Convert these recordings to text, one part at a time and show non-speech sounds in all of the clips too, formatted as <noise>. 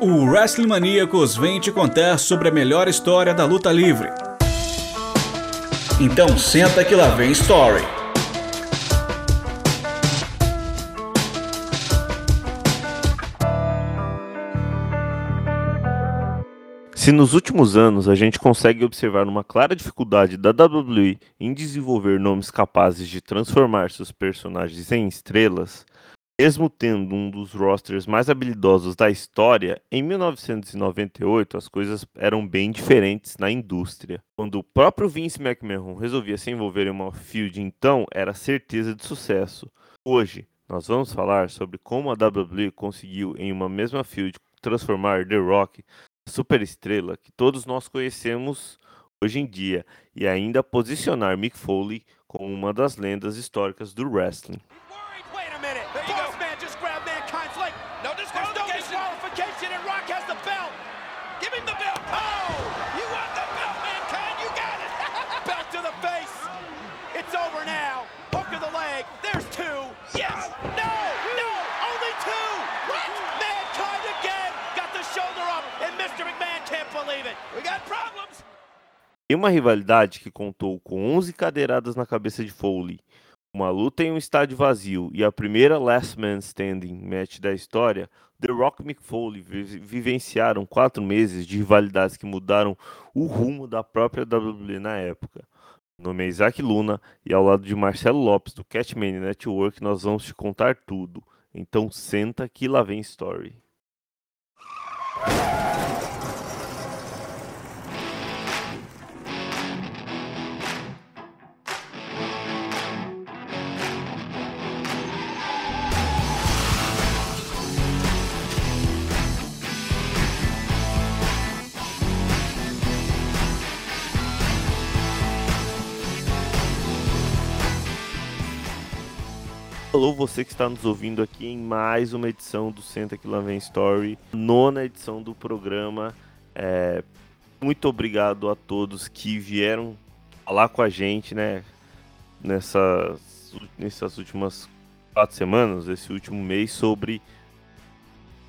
O Wrestling Maníacos vem te contar sobre a melhor história da luta livre. Então senta que lá vem Story. Se nos últimos anos a gente consegue observar uma clara dificuldade da WWE em desenvolver nomes capazes de transformar seus personagens em estrelas, mesmo tendo um dos rosters mais habilidosos da história, em 1998 as coisas eram bem diferentes na indústria. Quando o próprio Vince McMahon resolvia se envolver em uma feud, então era certeza de sucesso. Hoje, nós vamos falar sobre como a WWE conseguiu, em uma mesma field, transformar The Rock superestrela que todos nós conhecemos hoje em dia e ainda posicionar Mick Foley como uma das lendas históricas do wrestling. Em uma rivalidade que contou com 11 cadeiradas na cabeça de Foley, uma luta em um estádio vazio e a primeira Last Man Standing match da história, The Rock e Foley vivenciaram quatro meses de rivalidades que mudaram o rumo da própria WWE na época. Meu nome é Isaac Luna e ao lado de Marcelo Lopes do Catman Network nós vamos te contar tudo. Então senta que lá vem story. Alô, você que está nos ouvindo aqui em mais uma edição do Senta que Lá Vem Story, nona edição do programa. É, muito obrigado a todos que vieram falar com a gente, né? Nessas, nessas últimas quatro semanas, esse último mês, sobre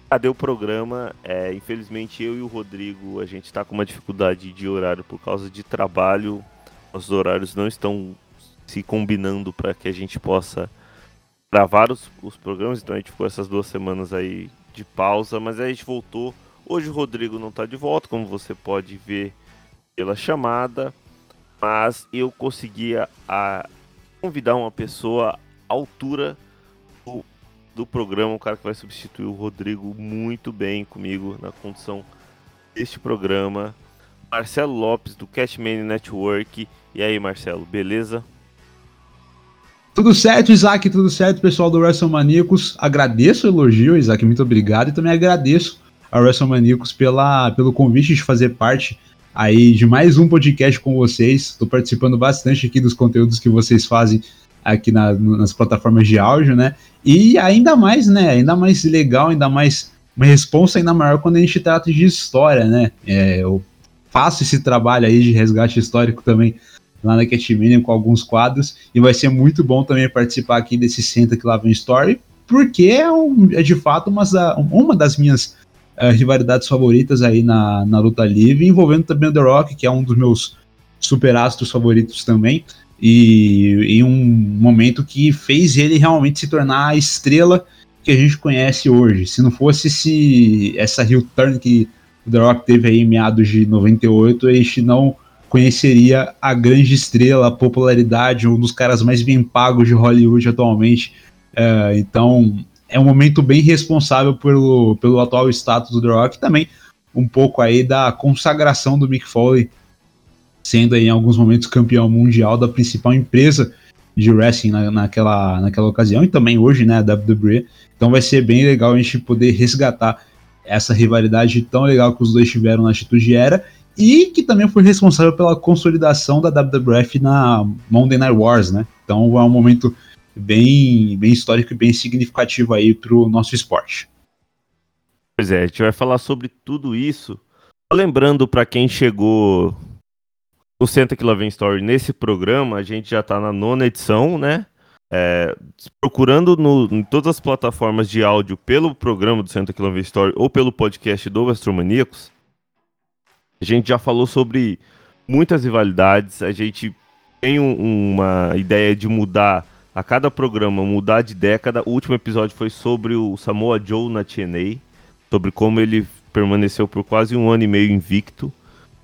cadê o programa. É, infelizmente, eu e o Rodrigo, a gente está com uma dificuldade de horário por causa de trabalho. Os horários não estão se combinando para que a gente possa gravar os, os programas, então a gente ficou essas duas semanas aí de pausa, mas aí a gente voltou. Hoje o Rodrigo não está de volta, como você pode ver pela chamada, mas eu conseguia a, convidar uma pessoa à altura do, do programa, o cara que vai substituir o Rodrigo muito bem comigo na condição deste programa. Marcelo Lopes do Catman Network. E aí, Marcelo, beleza? Tudo certo, Isaac, tudo certo, pessoal do WrestleManiacos. Agradeço o elogio, Isaac, muito obrigado. E também agradeço ao WrestleManiacos pela, pelo convite de fazer parte aí de mais um podcast com vocês. Estou participando bastante aqui dos conteúdos que vocês fazem aqui na, nas plataformas de áudio, né? E ainda mais, né? Ainda mais legal, ainda mais uma responsa ainda maior quando a gente trata de história, né? É, eu faço esse trabalho aí de resgate histórico também lá na Catmania com alguns quadros, e vai ser muito bom também participar aqui desse Senta que Story, porque é, um, é de fato uma, uma das minhas uh, rivalidades favoritas aí na, na luta livre, envolvendo também o The Rock, que é um dos meus superastros favoritos também, e em um momento que fez ele realmente se tornar a estrela que a gente conhece hoje. Se não fosse esse, essa heel turn que o The Rock teve aí em meados de 98, a gente não conheceria a grande estrela, a popularidade, um dos caras mais bem pagos de Hollywood atualmente. É, então, é um momento bem responsável pelo, pelo atual status do The Rock também um pouco aí da consagração do Mick Foley, sendo aí, em alguns momentos campeão mundial da principal empresa de wrestling na, naquela, naquela ocasião e também hoje, né, a WWE. Então vai ser bem legal a gente poder resgatar essa rivalidade tão legal que os dois tiveram na Atitude Era e que também foi responsável pela consolidação da WWF na Monday Night Wars, né? Então é um momento bem, bem histórico e bem significativo aí para o nosso esporte. Pois é, a gente vai falar sobre tudo isso. Lembrando para quem chegou no Senta que Lá Story nesse programa, a gente já está na nona edição, né? É, procurando no, em todas as plataformas de áudio pelo programa do Santa Kilometer Story ou pelo podcast do Astromaníacos, a gente já falou sobre muitas rivalidades. A gente tem um, uma ideia de mudar a cada programa, mudar de década. O último episódio foi sobre o Samoa Joe na TNA, sobre como ele permaneceu por quase um ano e meio invicto.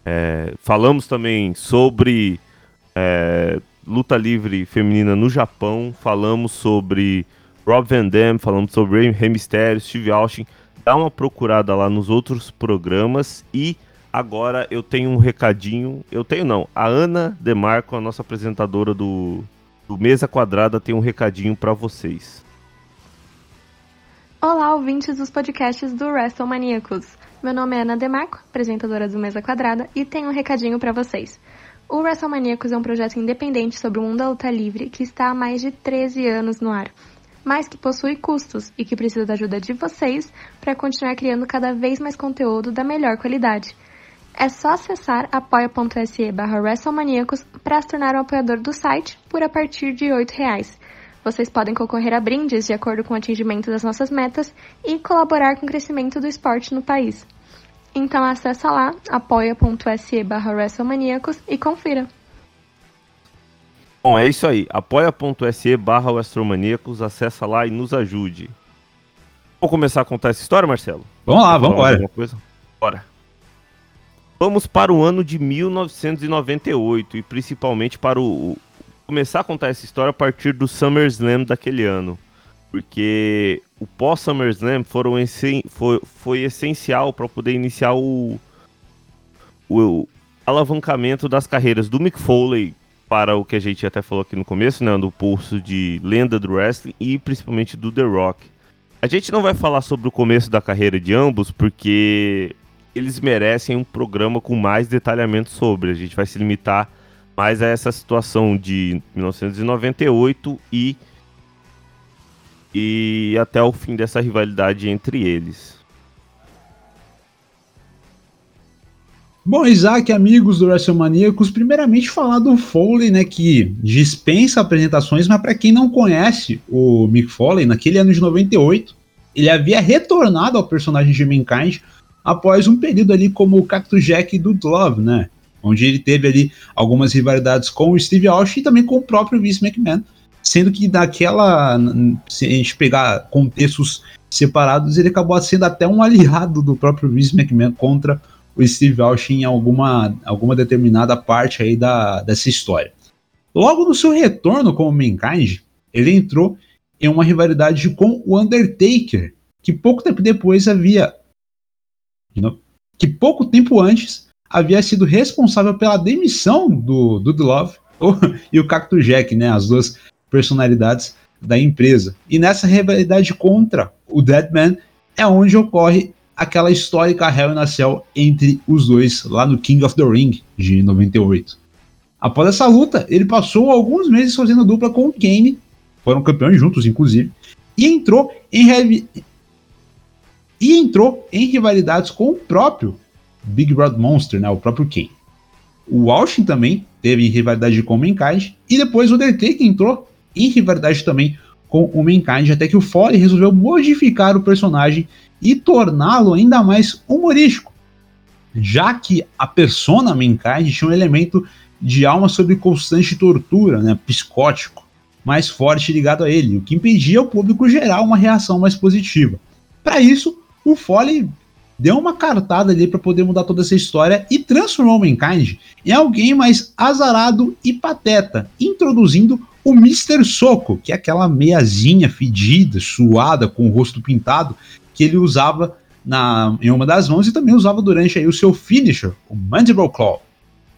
É, falamos também sobre é, luta livre feminina no Japão, falamos sobre Rob Van Dam, falamos sobre Rey Mysterio, Steve Austin. Dá uma procurada lá nos outros programas e agora eu tenho um recadinho. Eu tenho não, a Ana Demarco, a nossa apresentadora do, do Mesa Quadrada, tem um recadinho para vocês. Olá, ouvintes dos podcasts do WrestleManiacos. Meu nome é Ana Demarco, apresentadora do Mesa Quadrada, e tenho um recadinho para vocês. O WrestleManiacos é um projeto independente sobre o mundo da luta livre que está há mais de 13 anos no ar, mas que possui custos e que precisa da ajuda de vocês para continuar criando cada vez mais conteúdo da melhor qualidade. É só acessar apoia.se barra WrestleManiacos para se tornar um apoiador do site por a partir de R$ reais. Vocês podem concorrer a brindes de acordo com o atingimento das nossas metas e colaborar com o crescimento do esporte no país. Então acessa lá apoia.se barra WrestleManiacos e confira. Bom, é isso aí. apoia.se barra WrestleManiacos, acessa lá e nos ajude. Vou começar a contar essa história, Marcelo? Vamos lá, vamos embora. Bora. Vamos para o ano de 1998 e principalmente para o começar a contar essa história a partir do SummerSlam daquele ano porque o pós-SummerSlam foi, foi essencial para poder iniciar o, o alavancamento das carreiras do Mick Foley para o que a gente até falou aqui no começo, né, do pulso de lenda do wrestling e principalmente do The Rock. A gente não vai falar sobre o começo da carreira de ambos porque eles merecem um programa com mais detalhamento sobre. A gente vai se limitar mais a essa situação de 1998 e e até o fim dessa rivalidade entre eles. Bom, Isaac, amigos do WrestleManiacos, primeiramente falar do Foley, né, que dispensa apresentações, mas para quem não conhece o Mick Foley, naquele ano de 98, ele havia retornado ao personagem de Mankind após um período ali como o Cactus Jack do Love, né, onde ele teve ali algumas rivalidades com o Steve Austin e também com o próprio Vince McMahon, sendo que daquela, se a gente pegar contextos separados, ele acabou sendo até um aliado do próprio Vince McMahon contra o Steve Austin em alguma, alguma determinada parte aí da, dessa história. Logo no seu retorno como Mankind, ele entrou em uma rivalidade com o Undertaker, que pouco tempo depois havia que pouco tempo antes havia sido responsável pela demissão do, Love <laughs> e o Cactus Jack, né, as duas personalidades da empresa. E nessa rivalidade contra o Deadman é onde ocorre aquela histórica Hell in a Cell entre os dois lá no King of the Ring de 98. Após essa luta, ele passou alguns meses fazendo dupla com o Kane, foram campeões juntos inclusive, e entrou em e entrou em rivalidades com o próprio Big Brother Monster, né, o próprio Kane. O Austin também teve rivalidade com o Mankind e depois o Undertaker entrou em rivalidade também com o Mankind, até que o Foley resolveu modificar o personagem e torná-lo ainda mais humorístico, já que a persona Mankind tinha um elemento de alma sob constante tortura, né, psicótico, mais forte ligado a ele, o que impedia o público gerar uma reação mais positiva. Para isso, o Foley deu uma cartada ali para poder mudar toda essa história e transformou o Mankind em alguém mais azarado e pateta, introduzindo o Mr. Soco, que é aquela meiazinha fedida, suada, com o rosto pintado, que ele usava na, em uma das mãos e também usava durante aí o seu finisher, o Mandible Claw.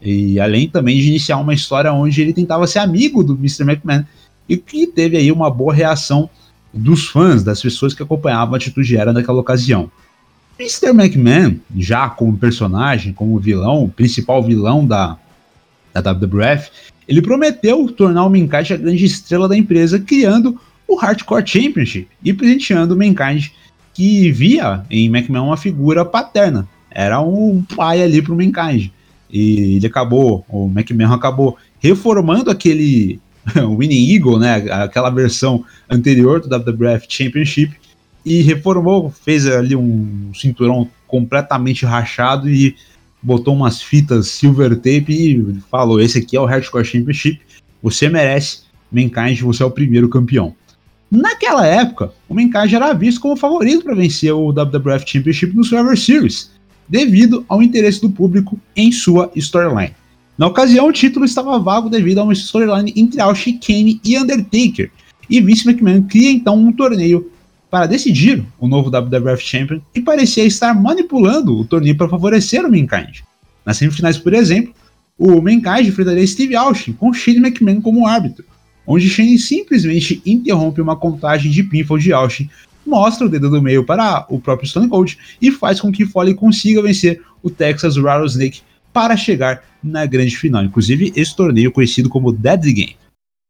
E além também de iniciar uma história onde ele tentava ser amigo do Mr. McMahon e que teve aí uma boa reação dos fãs, das pessoas que acompanhavam a atitude era naquela ocasião. Mr. McMahon, já como personagem, como vilão, principal vilão da, da WWF, ele prometeu tornar o Mankind a grande estrela da empresa, criando o Hardcore Championship e presenteando o Mankind, que via em McMahon uma figura paterna. Era um pai ali para o Mankind. E ele acabou, o McMahon acabou reformando aquele, <laughs> Winning Eagle, né, aquela versão anterior do WWF Championship, e reformou, fez ali um cinturão completamente rachado e botou umas fitas silver tape e falou: Esse aqui é o Hardcore Championship, você merece, Mankind, você é o primeiro campeão. Naquela época, o Mankind era visto como favorito para vencer o WWF Championship no Survivor Series, devido ao interesse do público em sua storyline. Na ocasião, o título estava vago devido a uma storyline entre Austin, Kane e Undertaker, e Vince McMahon cria então um torneio para decidir o novo WWF Champion e parecia estar manipulando o torneio para favorecer o Mankind. Nas semifinais, por exemplo, o Mankind enfrentaria Steve Austin com Shane McMahon como árbitro, onde Shane simplesmente interrompe uma contagem de pinfall de Austin, mostra o dedo do meio para o próprio Stone Cold e faz com que Foley consiga vencer o Texas Rattlesnake para chegar na grande final. Inclusive, esse torneio conhecido como Deadly Game.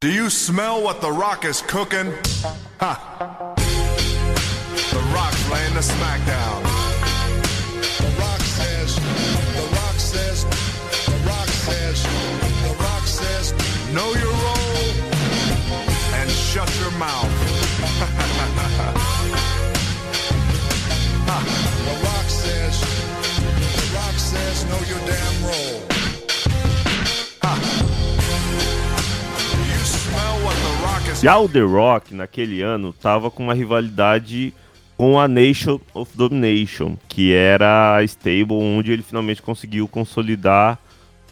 Do you smell what the rock is cooking? Ha! The rock's laying the smackdown. Já o The Rock, naquele ano, tava com uma rivalidade com a Nation of Domination, que era a stable onde ele finalmente conseguiu consolidar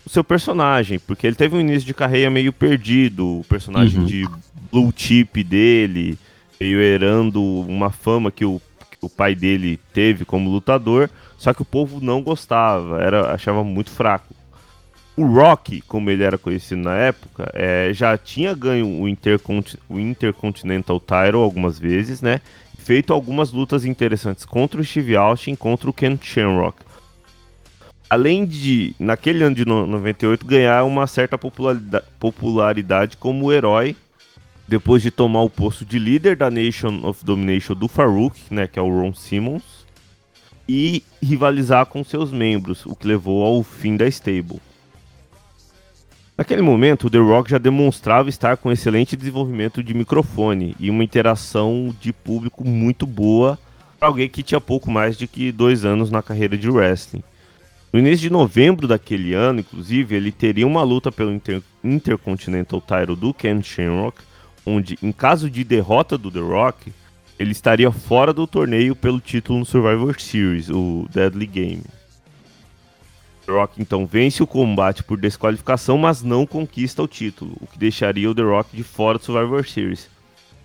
o seu personagem, porque ele teve um início de carreira meio perdido, o personagem uhum. de blue chip dele veio herando uma fama que o, que o pai dele teve como lutador, só que o povo não gostava, era achava muito fraco. O Rock, como ele era conhecido na época, é, já tinha ganho o, Intercont o Intercontinental Title algumas vezes, né? Feito algumas lutas interessantes contra o Steve Austin e contra o Ken Shamrock. Além de, naquele ano de 98, ganhar uma certa popularidade, como herói, depois de tomar o posto de líder da Nation of Domination do Farouk, né, que é o Ron Simmons, e rivalizar com seus membros, o que levou ao fim da stable. Naquele momento, The Rock já demonstrava estar com excelente desenvolvimento de microfone e uma interação de público muito boa para alguém que tinha pouco mais de que dois anos na carreira de wrestling. No início de novembro daquele ano, inclusive, ele teria uma luta pelo Inter Intercontinental Title do Ken Shamrock, onde, em caso de derrota do The Rock, ele estaria fora do torneio pelo título no Survivor Series, o Deadly Game. The Rock então vence o combate por desqualificação, mas não conquista o título, o que deixaria o The Rock de fora do Survivor Series.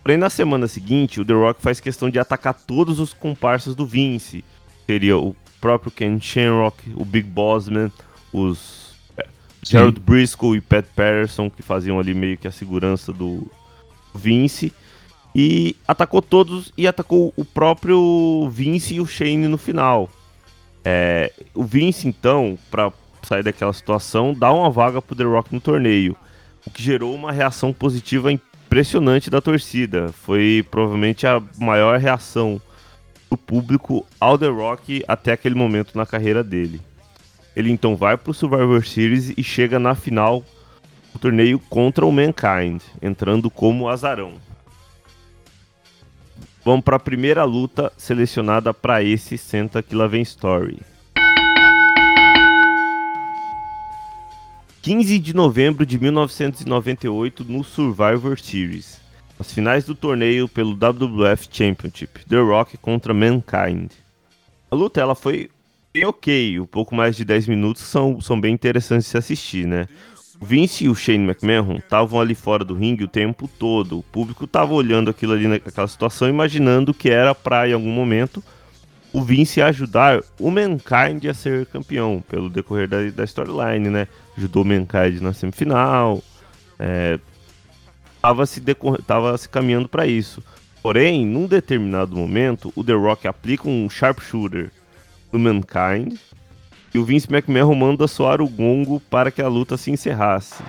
Porém, na semana seguinte, o The Rock faz questão de atacar todos os comparsas do Vince. Seria o próprio Ken Shamrock, o Big Bossman, os é, Gerald Briscoe e Pat Patterson, que faziam ali meio que a segurança do Vince. E atacou todos e atacou o próprio Vince e o Shane no final. É, o Vince, então, para sair daquela situação, dá uma vaga pro The Rock no torneio, o que gerou uma reação positiva impressionante da torcida. Foi provavelmente a maior reação do público ao The Rock até aquele momento na carreira dele. Ele então vai pro Survivor Series e chega na final do torneio contra o Mankind, entrando como azarão. Vamos para a primeira luta selecionada para esse Senta que lá vem Story. 15 de novembro de 1998 no Survivor Series. As finais do torneio pelo WWF Championship, The Rock contra Mankind. A luta ela foi bem ok, um pouco mais de 10 minutos são, são bem interessantes de se assistir, né? Vince e o Shane McMahon estavam ali fora do ringue o tempo todo. O público estava olhando aquilo ali naquela situação, imaginando que era para em algum momento o Vince ajudar o Mankind a ser campeão pelo decorrer da, da storyline, né? Ajudou o Mankind na semifinal, é, tava se, tava se caminhando para isso. Porém, num determinado momento, o The Rock aplica um sharpshooter no Mankind e o Vince McMahon manda soar o gongo para que a luta se encerrasse.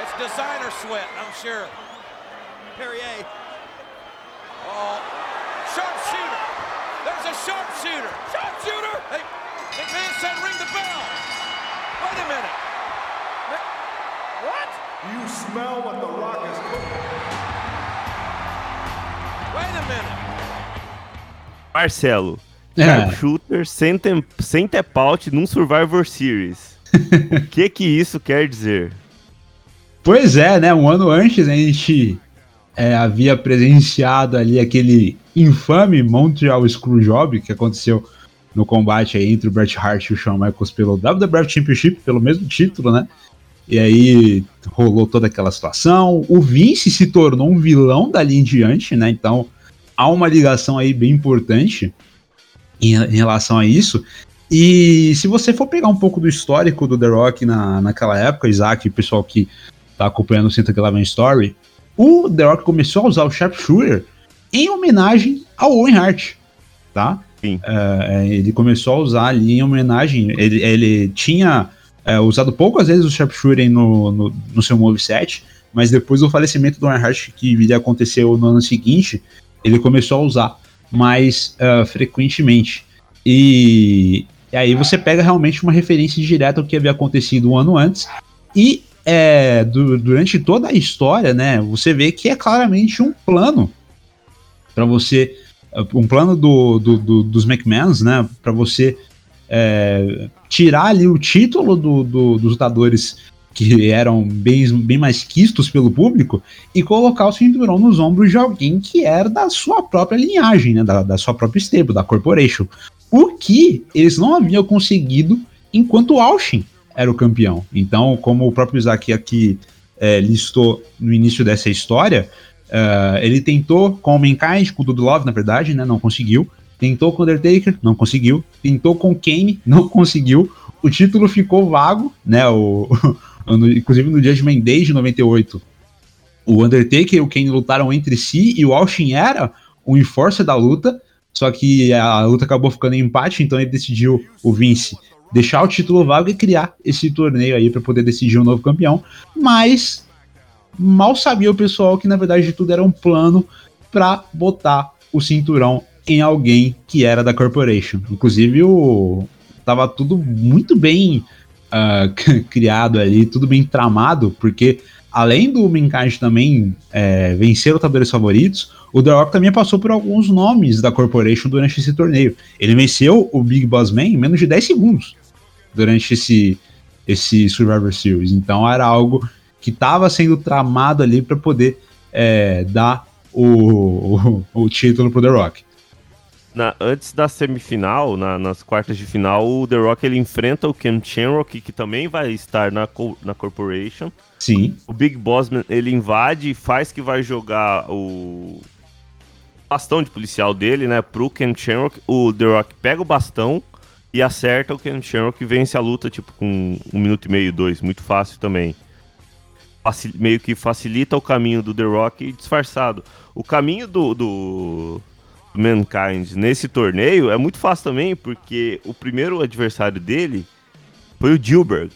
It's designer sweat, I'm sure. Perrier. Oh, sharpshooter. There's a sharpshooter. Sharpshooter. Hey, McMahon said ring the bell. Wait a minute. What? You smell what the rock is cooking. Wait a minute. Marcelo, É. Sharpshooter sem, tem, sem tap out num Survivor Series. o <laughs> que que isso quer dizer? Pois é, né? Um ano antes a gente é, havia presenciado ali aquele infame Montreal Screwjob que aconteceu no combate entre o Bret Hart e o Shawn Michaels pelo WWF Championship, pelo mesmo título, né? E aí rolou toda aquela situação. O Vince se tornou um vilão dali em diante, né? Então há uma ligação aí bem importante em, em relação a isso. E se você for pegar um pouco do histórico do The Rock na, naquela época, Isaac, pessoal que tá acompanhando o Senta que Lá Story, o The Rock começou a usar o Sharpshooter em homenagem ao Owen Hart, tá? Sim. É, ele começou a usar ali em homenagem, ele, ele tinha é, usado poucas vezes o Sharpshooter no, no, no seu moveset, mas depois do falecimento do Owen Hart, que viria a acontecer no ano seguinte, ele começou a usar mais é, frequentemente. E, e aí você pega realmente uma referência direta ao que havia acontecido um ano antes, e é, du- durante toda a história, né, você vê que é claramente um plano para você, um plano do, do- do- dos McMahons, né, para você é, tirar ali o título do- do- dos lutadores que eram bem, bem mais quistos pelo público e colocar o cinturão nos ombros de alguém que era da sua própria linhagem, né, da, da sua própria stable, da corporation. O que eles não haviam conseguido enquanto o Austin era o campeão. Então, como o próprio Isaac aqui é, listou no início dessa história, é, ele tentou com o Mankind, com o Dudu Love, na verdade, né, não conseguiu. Tentou com o Undertaker, não conseguiu. Tentou com o Kane, <laughs> não conseguiu. O título ficou vago, né? O, <laughs> no- inclusive no Judgment Day de 98, o Undertaker e o Kane lutaram entre si e o Austin era o enforcer da luta. Só que a luta acabou ficando em empate, então ele decidiu, o Vince, deixar o título vago e criar esse torneio aí para poder decidir um novo campeão. Mas mal sabia o pessoal que na verdade tudo era um plano para botar o cinturão em alguém que era da Corporation. Inclusive o tava tudo muito bem ah, <laughs> criado ali, tudo bem tramado, porque além do Mankind também é, vencer lutadores favoritos, o The Rock também passou por alguns nomes da Corporation durante esse torneio. Ele venceu o Big Boss Man em menos de 10 segundos durante esse, esse Survivor Series. Então era algo que estava sendo tramado ali para poder é, dar o, o, o título pro The Rock. Na- antes da semifinal, na- nas quartas de final, o The Rock ele enfrenta o Ken Shamrock, que também vai estar na, na Corporation. Sim, O Big Bossman ele invade e faz que vai jogar o bastão de policial dele, né, pro Ken Shamrock. O The Rock pega o bastão e acerta o Ken Shamrock e vence a luta, tipo, com um minuto e meio, dois. Muito fácil também. Facil- meio que facilita o caminho do The Rock disfarçado. O caminho do, do Mankind nesse torneio é muito fácil também, porque o primeiro adversário dele foi o Gilbert,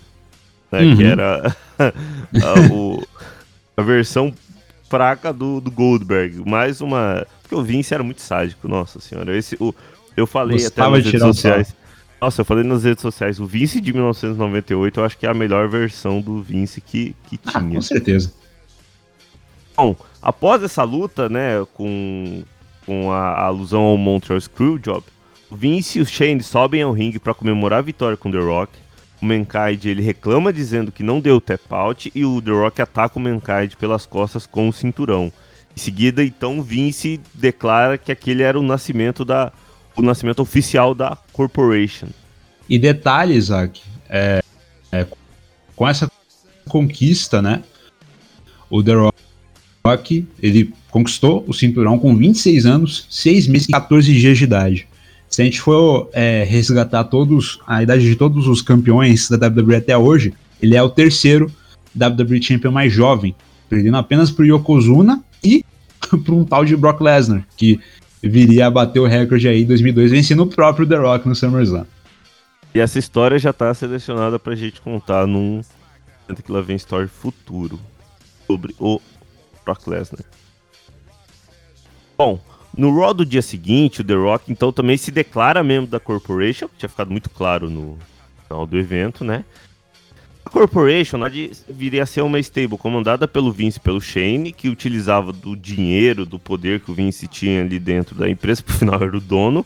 né, Uhum. que era <laughs> a, o- a versão fraca do, do Goldberg. Mais uma. Porque o Vince era muito sádico, nossa senhora. Esse, o, eu falei Gostava até nas redes sociais. Nossa, eu falei nas redes sociais, o Vince de 1998 eu acho que é a melhor versão do Vince que, que ah, tinha. com certeza. Bom, após essa luta, né, com, com a, a alusão ao Montreal Screwjob, o Vince e o Shane sobem ao ringue para comemorar a vitória com The Rock. O Mankind ele reclama dizendo que não deu tap out e o The Rock ataca o Mankind pelas costas com o cinturão. Em seguida, então, Vince declara que aquele era o nascimento da o nascimento oficial da Corporation. E detalhe, Isaac, é, é, com essa conquista, né? O The Rock, ele conquistou o cinturão com 26 anos, 6 meses e 14 dias de idade. Se a gente for é, resgatar todos a idade de todos os campeões da WWE até hoje, ele é o terceiro WWE Champion mais jovem, perdendo apenas para Yokozuna e <laughs> para um tal de Brock Lesnar, que viria a bater o recorde aí em 2002, vencendo o próprio The Rock no SummerSlam. E essa história já tá selecionada pra gente contar num que lá vem story futuro. sobre o Brock Lesnar. Bom, no Raw do dia seguinte, o The Rock então também se declara membro da Corporation, que tinha ficado muito claro no final do evento, né? A Corporation viria a ser uma stable comandada pelo Vince pelo Shane, que utilizava do dinheiro, do poder que o Vince tinha ali dentro da empresa, <laughs> por final era o dono,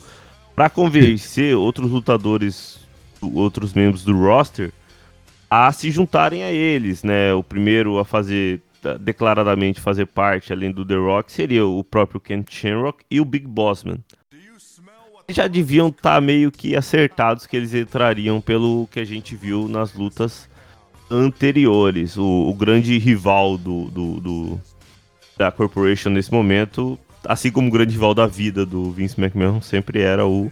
para convencer outros lutadores, outros membros do roster, a se juntarem a eles, né? O primeiro a fazer declaradamente fazer parte, além do The Rock, seria o próprio Ken Shamrock e o Big Bossman. Já deviam estar tá meio que acertados que eles entrariam pelo que a gente viu nas lutas anteriores. O, o grande rival do, do, do, da Corporation nesse momento, assim como o grande rival da vida do Vince McMahon, sempre era o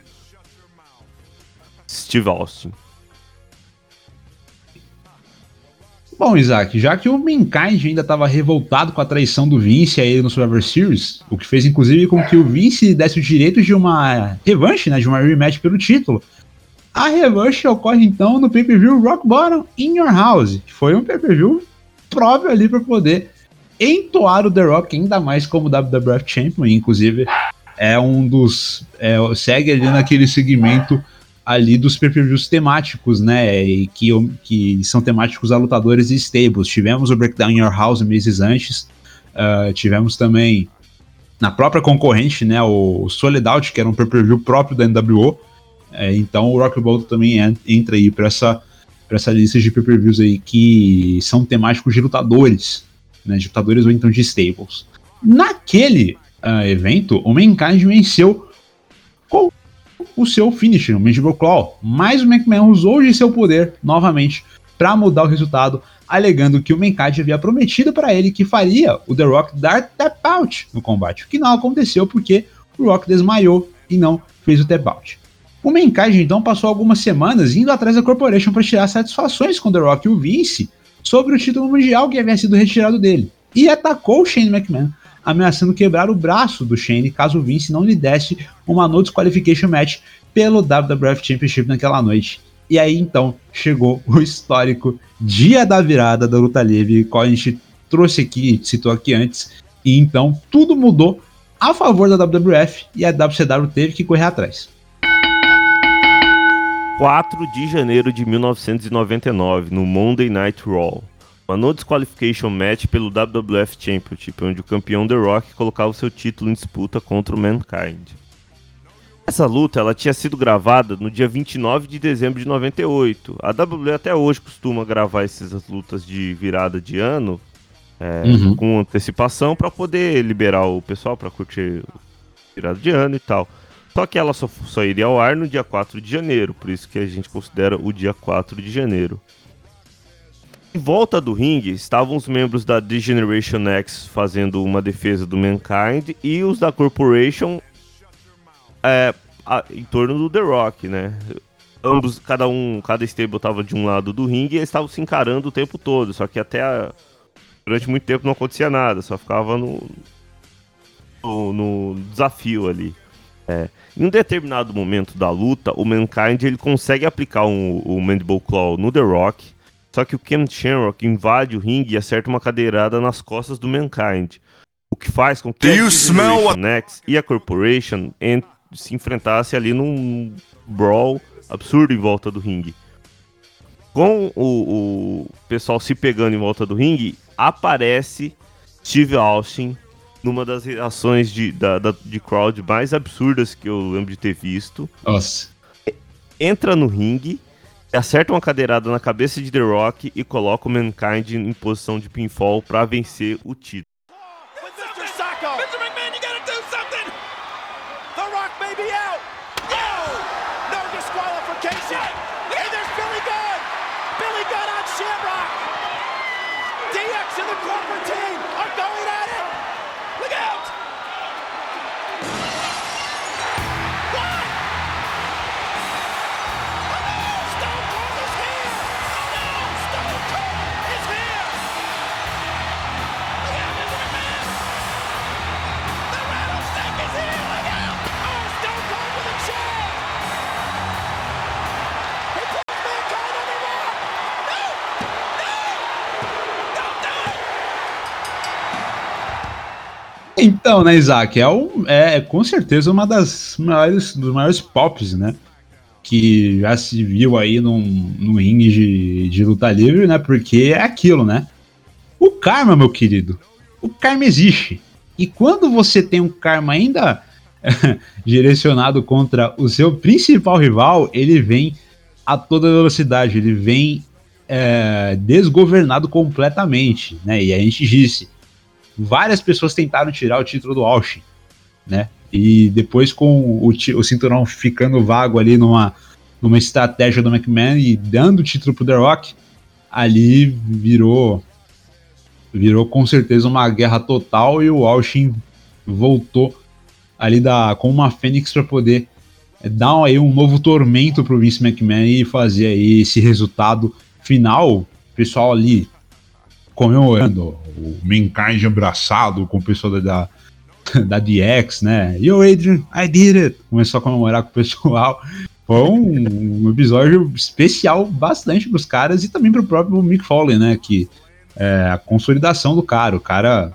Steve Austin. Bom, Isaac, já que o Mankind ainda estava revoltado com a traição do Vince aí no Survivor Series, o que fez inclusive com que o Vince desse o direito de uma revanche, né, de uma rematch pelo título, a revanche ocorre então no pay-per-view Rock Bottom in Your House, que foi um pay-per-view próprio ali para poder entoar o The Rock ainda mais como WWF Champion, inclusive é um dos é, segue ali naquele segmento ali dos pay-per-views temáticos, né, e que, que são temáticos a lutadores e stables. Tivemos o Breakdown in Your House meses antes, uh, tivemos também na própria concorrente, né, o Solid Out, que era um pay-per-view próprio da NWO, é, então o Rock Bottom também entra aí para essa, essa lista de pay-per-views aí que são temáticos de lutadores, né, de lutadores ou então de stables. Naquele uh, evento, o Mankind venceu com o seu finisher, o Mandible Claw, mas o McMahon usou de seu poder novamente para mudar o resultado, alegando que o Mankind havia prometido para ele que faria o The Rock dar tap out no combate, o que não aconteceu porque o Rock desmaiou e não fez o tap out. O Mankind então passou algumas semanas indo atrás da Corporation para tirar satisfações com The Rock e o Vince sobre o título mundial que havia sido retirado dele, e atacou o Shane McMahon ameaçando quebrar o braço do Shane caso o Vince não lhe desse uma no disqualification match pelo WWF Championship naquela noite. E aí então chegou o histórico dia da virada da luta livre, qual a gente trouxe aqui, citou aqui antes, e então tudo mudou a favor da WWF e a WCW teve que correr atrás. 4 de janeiro de 1999, no Monday Night Raw uma no disqualification match pelo WWF Championship, onde o campeão The Rock colocava o seu título em disputa contra o Mankind. Essa luta ela tinha sido gravada no dia 29 de dezembro de 98. A WWE até hoje costuma gravar essas lutas de virada de ano é, uhum. com antecipação para poder liberar o pessoal para curtir virada de ano e tal. Só que ela só, só iria ao ar no dia 4 de janeiro, por isso que a gente considera o dia 4 de janeiro. Em volta do ringue estavam os membros da Degeneration X fazendo uma defesa do Mankind e os da Corporation é, a, em torno do The Rock, né? Ambos, cada um, cada stable estava de um lado do ringue e eles estavam se encarando o tempo todo, só que até a, durante muito tempo não acontecia nada, só ficava no, no, no desafio ali. É. Em um determinado momento da luta, o Mankind ele consegue aplicar um, o Mandible Claw no The Rock só que o Ken Shamrock invade o ringue e acerta uma cadeirada nas costas do Mankind. O que faz com que a Generation X e a Corporation se enfrentassem ali num brawl absurdo em volta do ringue. Com o, o pessoal se pegando em volta do ringue, aparece Steve Austin numa das reações de, da, da, de crowd mais absurdas que eu lembro de ter visto. Nossa. Entra no ringue acerta uma cadeirada na cabeça de The Rock e coloca o Mankind em posição de pinfall para vencer o título. Então, né, Isaac, é, um, é com certeza uma das maiores, dos maiores pops, né? Que já se viu aí num, num ringue de, de luta livre, né? Porque é aquilo, né? O karma, meu querido, o karma existe. E quando você tem um karma ainda <laughs> direcionado contra o seu principal rival, ele vem a toda velocidade, ele vem é, desgovernado completamente, né? E a gente disse, várias pessoas tentaram tirar o título do Austin, né? E depois com o, o cinturão ficando vago ali numa, numa estratégia do McMahon e dando o título pro The Rock, ali virou virou com certeza uma guerra total e o Austin voltou ali da, com uma fênix para poder dar aí um novo tormento pro Vince McMahon e fazer aí esse resultado final, pessoal ali comemorando o Mankind abraçado com o pessoal da, da <laughs> DX, né? Yo, Adrian, I did it! Começou a comemorar com o pessoal. Foi um, um episódio especial bastante pros caras e também pro próprio Mick Foley, né? Que é a consolidação do cara. O cara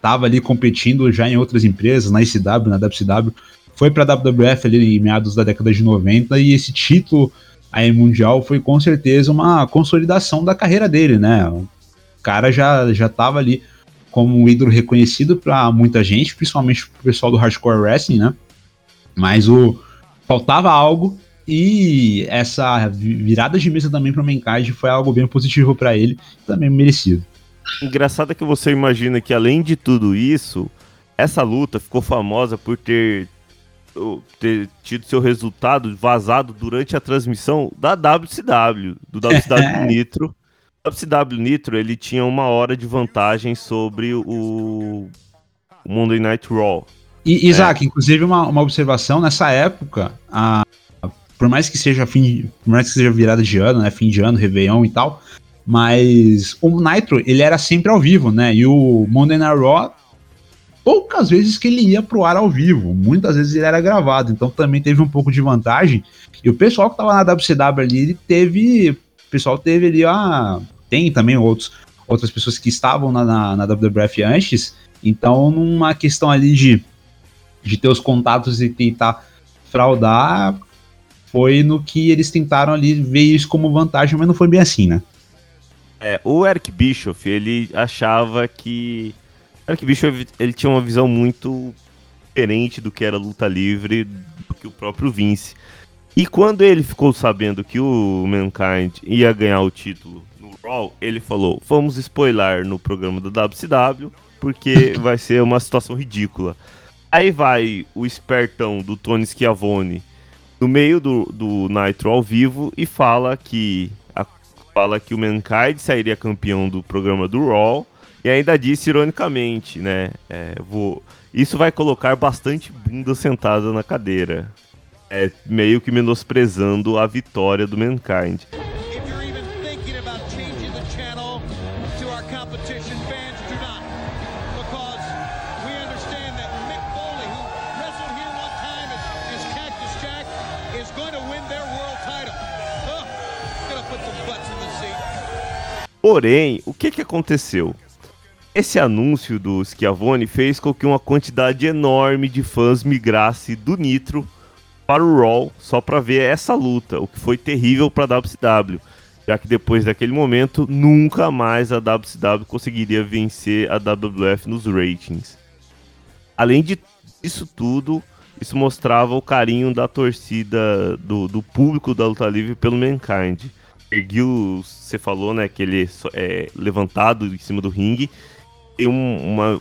tava ali competindo já em outras empresas, na ICW, na WCW, foi pra WWF ali em meados da década de 90 e esse título aí mundial foi com certeza uma consolidação da carreira dele, né? O cara já, já tava ali como um ídolo reconhecido para muita gente, principalmente pro pessoal do hardcore wrestling, né? Mas o faltava algo e essa virada de mesa também para o Mankind foi algo bem positivo para ele, também merecido. Engraçado é que você imagina que além de tudo isso, essa luta ficou famosa por ter ter tido seu resultado vazado durante a transmissão da WCW, do WCW <laughs> Nitro. O WCW Nitro ele tinha uma hora de vantagem sobre o, o Monday Night Raw. E, Isaac, é. inclusive uma, uma observação, nessa época, a, por mais que seja fim, por mais que seja virada de ano, né, fim de ano, Réveillon e tal, mas o Nitro, ele era sempre ao vivo, né, e o Monday Night Raw poucas vezes que ele ia pro ar ao vivo, muitas vezes ele era gravado, então também teve um pouco de vantagem. E o pessoal que tava na WCW ali, ele teve. Pessoal teve ali, ah, tem também outros, outras pessoas que estavam na, na, na WWF antes, então numa questão ali de, de ter os contatos e tentar fraudar, foi no que eles tentaram ali ver isso como vantagem, mas não foi bem assim, né? É, o Eric Bischoff, ele achava que que bicho, ele tinha uma visão muito diferente do que era luta livre do que o próprio Vince. E quando ele ficou sabendo que o Mankind ia ganhar o título no Raw, ele falou: Vamos spoiler no programa do WCW, porque <laughs> vai ser uma situação ridícula. Aí vai o espertão do Tony Schiavone no meio do, do Nitro ao vivo e fala que, a, fala que o Mankind sairia campeão do programa do Raw e ainda disse ironicamente, né? É, vou, isso vai colocar bastante bunda sentada na cadeira. É, meio que menosprezando a vitória do Mankind. Porém, o que, que aconteceu? Esse anúncio do Schiavone fez com que uma quantidade enorme de fãs migrasse do Nitro para o Raw só para ver essa luta, o que foi terrível para a WCW, já que depois daquele momento nunca mais a WCW conseguiria vencer a WWF nos ratings. Além disso tudo, isso mostrava o carinho da torcida, do, do público da luta livre pelo Mankind. Erguiu, você falou, né, que ele é levantado em cima do ringue tem um, uma,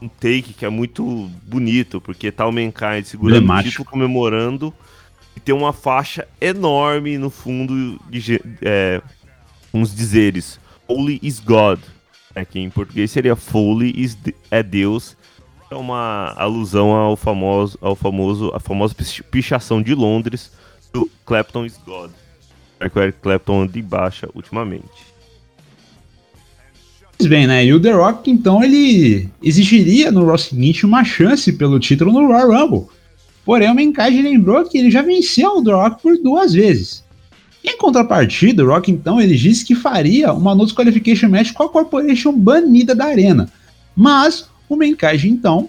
um take que é muito bonito, porque tá o Mankind segurando o título comemorando e tem uma faixa enorme no fundo de é, uns dizeres Holy is God, é, que em português seria Foley is é Deus. É uma alusão ao famoso, ao famoso, a famosa pichação de Londres do Clapton is God. É que o Eric Clapton de baixa ultimamente bem, né? E o The Rock, então, ele exigiria no Raw seguinte uma chance pelo título no Royal Rumble. Porém, o Mankind lembrou que ele já venceu o The Rock por duas vezes. Em contrapartida, o Rock, então, ele disse que faria uma No Qualification Match com a Corporation banida da arena. Mas o Menkaji, então,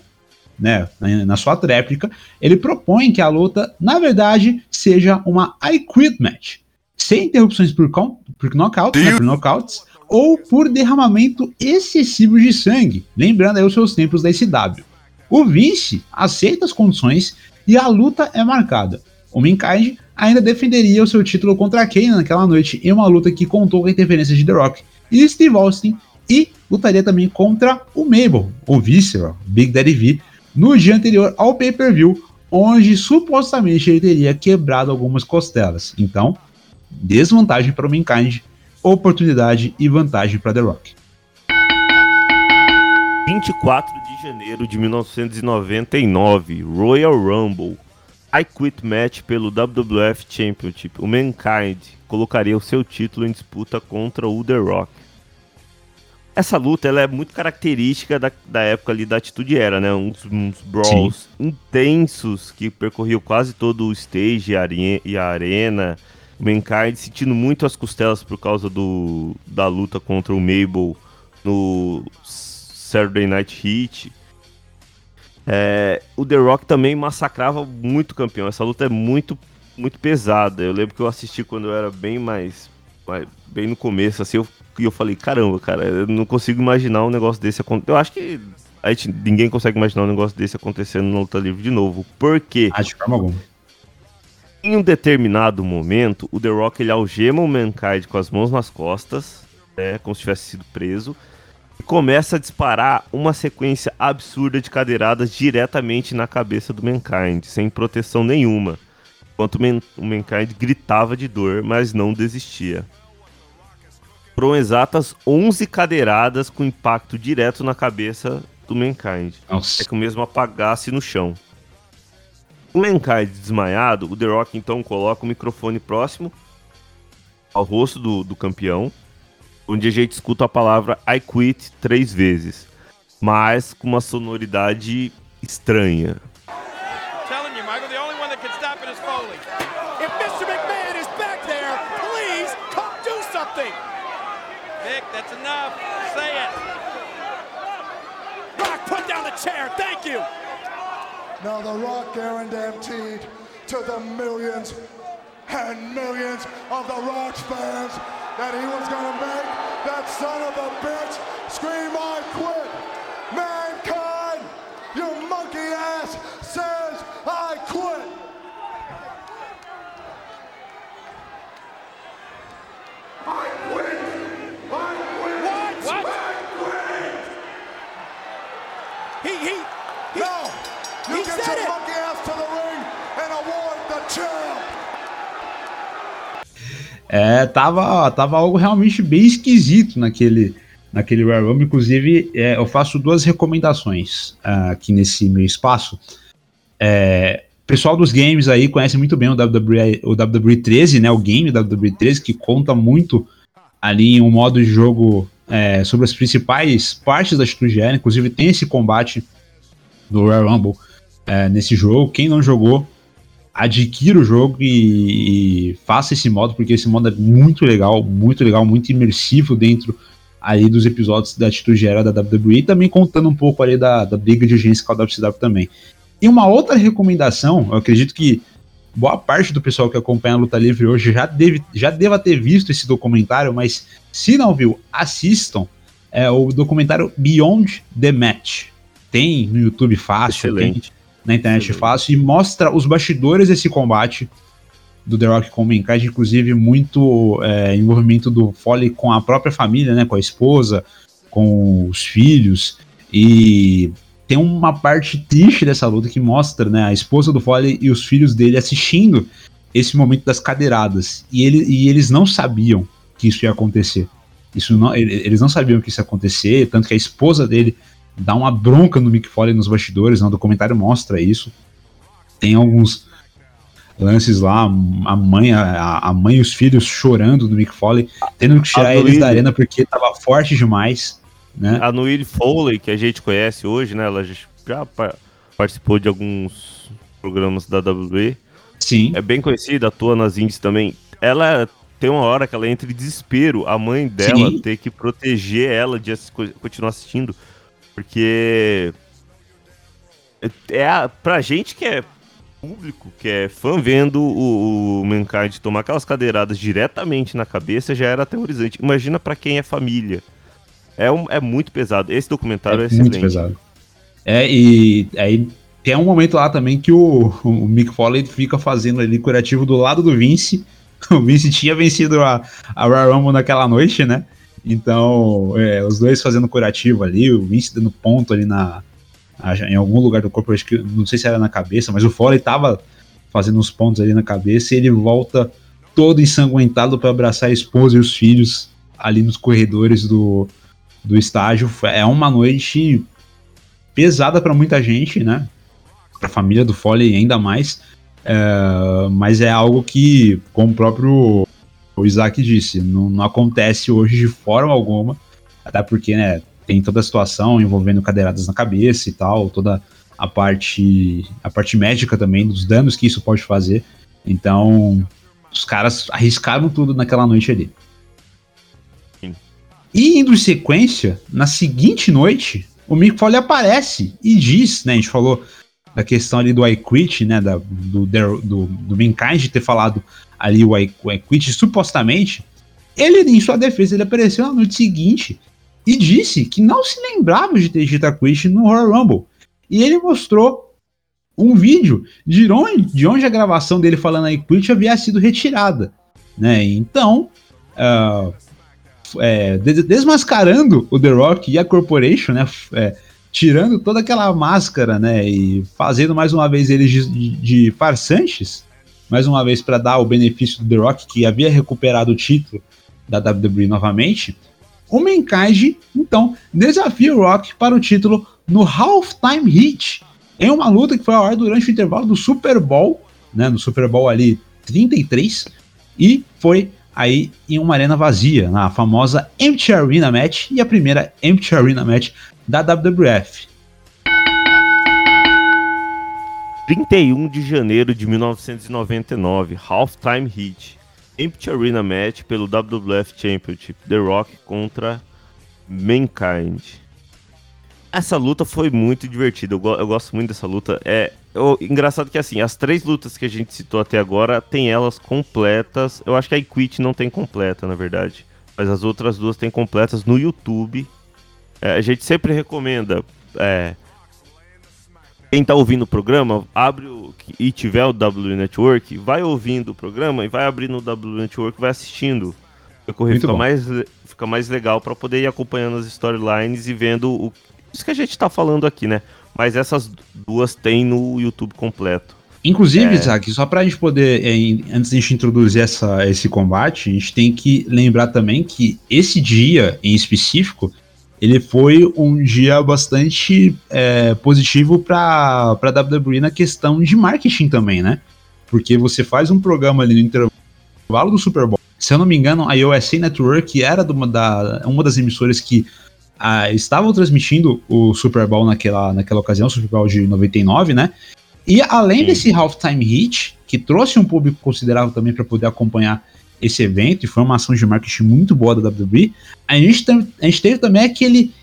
né, na sua tréplica, ele propõe que a luta, na verdade, seja uma I Quit Match, sem interrupções por, por knockouts, né, por knockouts, ou por derramamento excessivo de sangue, lembrando aí os seus tempos da ICW. O Vince aceita as condições e a luta é marcada. O Mankind ainda defenderia o seu título contra Kane naquela noite em uma luta que contou com a interferência de The Rock e Steve Austin e lutaria também contra o Mabel, o Visceral, Big Daddy V, no dia anterior ao pay-per-view, onde supostamente ele teria quebrado algumas costelas. Então, desvantagem para o Mankind, oportunidade e vantagem para The Rock. 24 de janeiro de 1999, Royal Rumble. I Quit Match pelo WWF Championship. O Mankind colocaria o seu título em disputa contra o The Rock. Essa luta ela é muito característica da, da época ali da Atitude Era, né? Uns, uns brawls Sim. intensos que percorriam quase todo o stage e a arena. O Mankind sentindo muito as costelas por causa do, da luta contra o Mabel no Saturday Night Heat. É, o The Rock também massacrava muito o campeão. Essa luta é muito, muito pesada. Eu lembro que eu assisti quando eu era bem mais. bem no começo, assim, eu, eu falei, caramba, cara, eu não consigo imaginar um negócio desse acontecer. Eu acho que a gente, ninguém consegue imaginar um negócio desse acontecendo na luta livre de novo. Por quê? Acho que alguma. Em um determinado momento, o The Rock ele algema o Mankind com as mãos nas costas, né, como se tivesse sido preso e começa a disparar uma sequência absurda de cadeiradas diretamente na cabeça do Mankind, sem proteção nenhuma, enquanto o Mankind gritava de dor, mas não desistia. Foram exatas 11 cadeiradas com impacto direto na cabeça do Mankind. Nossa. É que o mesmo apagasse no chão. O Mankind desmaiado, o The Rock então coloca o microfone próximo ao rosto do, do campeão onde a gente escuta a palavra I quit três vezes, mas com uma sonoridade estranha. that's enough. Say it. Rock, put down the chair. Thank you. Now the Rock guaranteed to the millions and millions of the Rock fans that he was going to make that son of a bitch scream, I quit. É, tava, tava algo realmente bem esquisito naquele, naquele Rumble. Inclusive, é, eu faço duas recomendações uh, aqui nesse meu espaço. É, pessoal dos games aí conhece muito bem o WWE, o WWE 13, né? O game WWE 13, que conta muito ali em um modo de jogo é, sobre as principais partes da Atitude. Inclusive, tem esse combate do Royal Rumble é, nesse jogo. Quem não jogou, adquira o jogo e, e, faça esse modo, porque esse modo é muito legal, muito legal, muito imersivo dentro aí dos episódios da Atitude Era da WWE e também contando um pouco ali da, da briga de urgência com a WCW também. E uma outra recomendação, eu acredito que boa parte do pessoal que acompanha a luta livre hoje já, deve, já deva ter visto esse documentário, mas se não viu, assistam. É o documentário Beyond the Match. Tem no YouTube fácil, Excelente. tem na internet fácil e mostra os bastidores desse combate do The Rock com o Mankind, inclusive muito é, envolvimento do Foley com a própria família, né, com a esposa, com os filhos. E tem uma parte triste dessa luta que mostra, né, a esposa do Foley e os filhos dele assistindo esse momento das cadeiradas. E, ele, e eles não sabiam que isso ia acontecer. Isso não, eles não sabiam que isso ia acontecer, tanto que a esposa dele dá uma bronca no Mick Foley nos bastidores, né? o documentário mostra isso. Tem alguns lances lá, a mãe, a, a mãe e os filhos chorando do Mick Foley, tendo que tirar eles da arena porque tava forte demais, né? A Noelle Foley, que a gente conhece hoje, né? Ela já pa- participou de alguns programas da WWE. Sim, É bem conhecida, atua nas indies também. Ela tem uma hora que ela entra em desespero, a mãe dela Sim. ter que proteger ela de continuar assistindo, Porque é a, pra gente que é público, que é fã vendo o, o Mankind tomar aquelas cadeiradas diretamente na cabeça, já era aterrorizante. Imagina para quem é família. É, um, é muito pesado. Esse documentário é, é excelente. Muito pesado. É, e aí tem um momento lá também que o, o Mick Foley fica fazendo ali curativo do lado do Vince. <laughs> O Vince tinha vencido a, a Royal Rumble naquela noite, né? Então, é, os dois fazendo curativo ali, o Vince dando ponto ali na, em algum lugar do corpo, acho que não sei se era na cabeça, mas o Foley tava fazendo uns pontos ali na cabeça e ele volta todo ensanguentado para abraçar a esposa e os filhos ali nos corredores do, do estágio. É uma noite pesada para muita gente, né? Para a família do Foley ainda mais. É, mas é algo que, como o próprio o Isaac disse, não, não, acontece hoje de forma alguma, até porque né, tem toda a situação envolvendo cadeiradas na cabeça e tal, toda a parte a parte médica também dos danos que isso pode fazer. Então, os caras arriscaram tudo naquela noite ali. Sim. E indo em sequência, na seguinte noite, o Mick Foley aparece e diz, né, a gente falou da questão ali do I Quit, né, da, do, do, do Mankind ter falado ali o I, o I Quit, supostamente, ele, em sua defesa, ele apareceu na noite seguinte e disse que não se lembrava de ter dito a Quit no Royal Rumble. E ele mostrou um vídeo de onde, de onde a gravação dele falando I Quit havia sido retirada, né, então... Uh, é, desmascarando o The Rock e a Corporation, né? É, tirando toda aquela máscara, né? E fazendo mais uma vez eles de, de farsantes, mais uma vez para dar o benefício do The Rock, que havia recuperado o título da WWE novamente. O Mankind, então, desafia o Rock para o título no Halftime Heat, em uma luta que foi ao ar durante o intervalo do Super Bowl, né? No Super Bowl ali 33, e foi aí em uma arena vazia, na famosa Empty Arena Match e a primeira Empty Arena Match da WWF. 31 de janeiro de 1999, Halftime Heat, Empty Arena Match pelo WWF Championship, The Rock contra Mankind. Essa luta foi muito divertida, eu, go eu gosto muito dessa luta. É, eu, engraçado que assim, as três lutas que a gente citou até agora, tem elas completas. Eu acho que a Equity não tem completa, na verdade. Mas as outras duas tem completas no YouTube. É, a gente sempre recomenda. É, quem tá ouvindo o programa, abre o. e tiver o W Network, vai ouvindo o programa e vai abrindo o W Network vai assistindo. O correr fica mais, fica mais legal para poder ir acompanhando as storylines e vendo o, isso que a gente tá falando aqui, né? Mas essas duas tem no YouTube completo. Inclusive, é... Isaac, só pra gente poder, é, antes de a gente introduzir essa, esse combate, a gente tem que lembrar também que esse dia em específico, ele foi um dia bastante é, positivo para a WWE na questão de marketing também, né? Porque você faz um programa ali no intervalo do Super Bowl. Se eu não me engano, a USA Network era uma, da, uma das emissoras que ah, estavam transmitindo o Super Bowl naquela, naquela ocasião, o Super Bowl de 99, né? E além Sim. desse halftime hit, que trouxe um público considerável também para poder acompanhar esse evento, e foi uma ação de marketing muito boa da WWE, a gente, a gente teve também aquele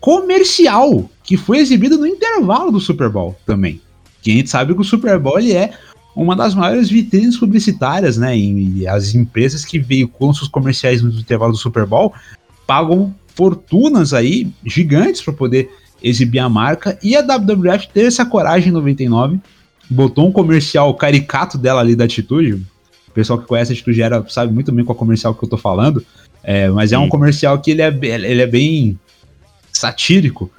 comercial que foi exibido no intervalo do Super Bowl também. Que a gente sabe que o Super Bowl ele é uma das maiores vitrines publicitárias, né? E as empresas que veiculam seus comerciais no intervalo do Super Bowl pagam fortunas aí gigantes para poder exibir a marca. E a WWF teve essa coragem em 99, botou um comercial caricato dela ali da Atitude. O pessoal que conhece a Atitude era, sabe muito bem qual comercial que eu tô falando. É, mas é um comercial que ele é, ele é bem satírico,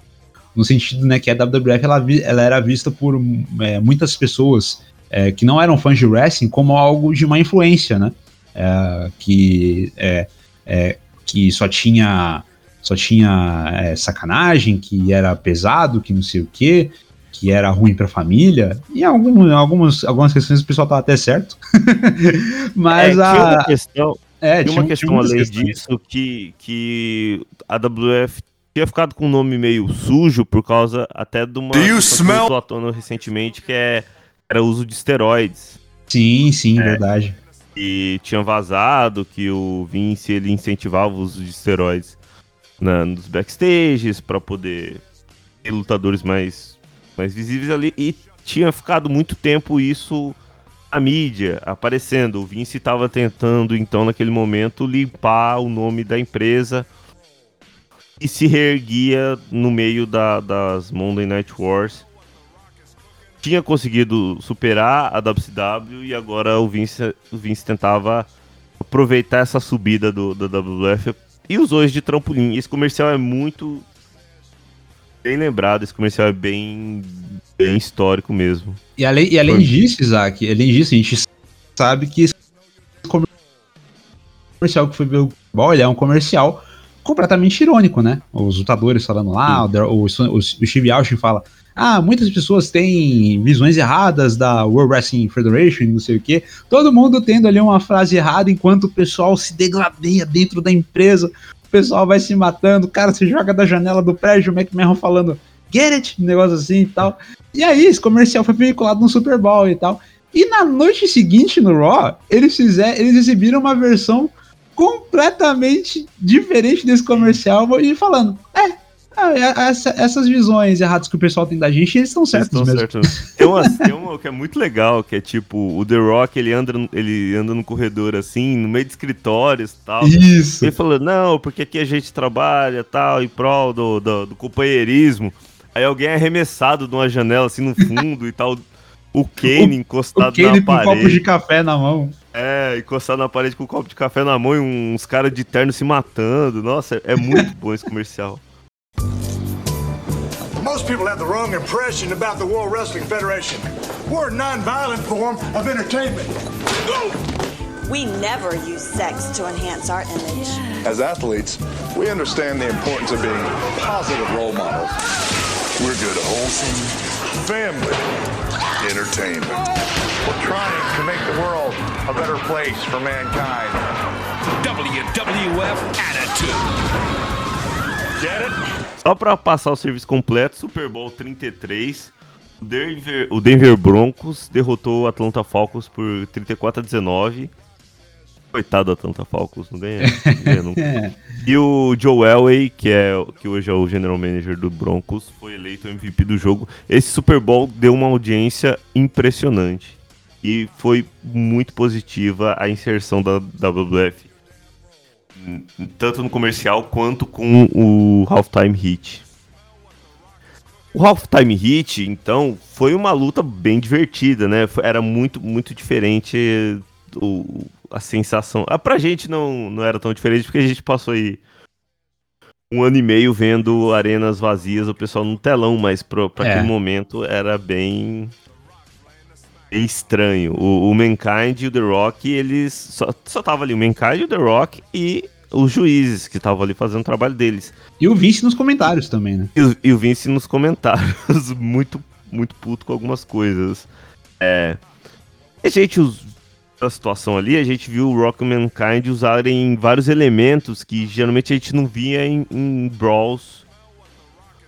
no sentido né, que a WWF ela, ela era vista por é, muitas pessoas é, que não eram fãs de wrestling como algo de má influência, né? É, que, é, é, que só tinha só tinha é, sacanagem, que era pesado, que não sei o que, que era ruim pra família. E algum, algumas, algumas questões o pessoal tava até certo. <laughs> Mas é, a. Tinha uma questão, é, tinha uma questão além disso que, que a WF tinha ficado com um nome meio sujo por causa até de uma à tona recentemente que é, era o uso de esteroides. Sim, sim, é, verdade. E tinha vazado que o Vince ele incentivava o uso de esteroides na, nos backstages para poder lutadores mais, mais visíveis ali. E tinha ficado muito tempo isso a mídia aparecendo. O Vince estava tentando, então, naquele momento, limpar o nome da empresa e se reerguia no meio da, das Monday Night Wars. Tinha conseguido superar a WCW e agora o Vince, o Vince tentava aproveitar essa subida do, da WWF e usou isso de trampolim. Esse comercial é muito bem lembrado, esse comercial é bem, bem histórico mesmo. E além, e além disso, Isaac, além disso, a gente sabe que esse comercial que foi ver o ele é um comercial completamente irônico, né? Os lutadores falando lá, o, o, o Steve Austin fala: ah, muitas pessoas têm visões erradas da World Wrestling Federation, não sei o quê. Todo mundo tendo ali uma frase errada enquanto o pessoal se degladeia dentro da empresa. O pessoal vai se matando, o cara se joga da janela do prédio, o McMahon falando get it, um negócio assim e tal. E aí, esse comercial foi veiculado no Super Bowl e tal. E na noite seguinte no Raw, eles fizeram, eles exibiram uma versão completamente diferente desse comercial e falando, é, ah, é, essa, essas visões erradas que o pessoal tem da gente, eles estão certos eles mesmo. Certo. Tem, uma, tem uma que é muito legal, que é tipo, o The Rock, ele anda, ele anda no corredor assim, no meio de escritórios e tal. Isso. Ele falou, não, porque aqui a gente trabalha tal, em prol do, do, do companheirismo. Aí alguém é arremessado de uma janela assim no fundo e tal. O Kane encostado o Kane na parede. com um copo de café na mão. É, encostado na parede com um copo de café na mão e uns caras de terno se matando. Nossa, é muito bom esse comercial. Most people have the wrong impression about the World Wrestling Federation. We're a non-violent form of entertainment. We never use sex to enhance our image. As athletes, we understand the importance of being positive role models. We're good wholesome family entertainment. We're trying to make the world a better place for mankind. WWF Attitude. Get it? Só para passar o serviço completo, Super Bowl 33, o Denver, o Denver Broncos derrotou o Atlanta Falcons por 34 a 19. Coitado do Atlanta Falcons, não ganha, não ganha. <laughs> E o Joe Elway, que, é, que hoje é o general manager do Broncos, foi eleito MVP do jogo. Esse Super Bowl deu uma audiência impressionante. E foi muito positiva a inserção da WWF tanto no comercial quanto com o Halftime Hit. O Halftime Hit, então, foi uma luta bem divertida, né? Era muito, muito diferente o, a sensação. Ah, pra gente não, não era tão diferente, porque a gente passou aí um ano e meio vendo arenas vazias, o pessoal no telão, mas pra, pra é. aquele momento era bem estranho. O, o Mankind e o The Rock, eles só, só tava ali o Mankind e o The Rock e os juízes que estavam ali fazendo o trabalho deles. E o Vince nos comentários também, né? E, e o Vince nos comentários, <laughs> muito, muito puto com algumas coisas. É. a gente, os, a situação ali, a gente viu o Rock e Mankind usarem vários elementos que geralmente a gente não via em, em Brawls.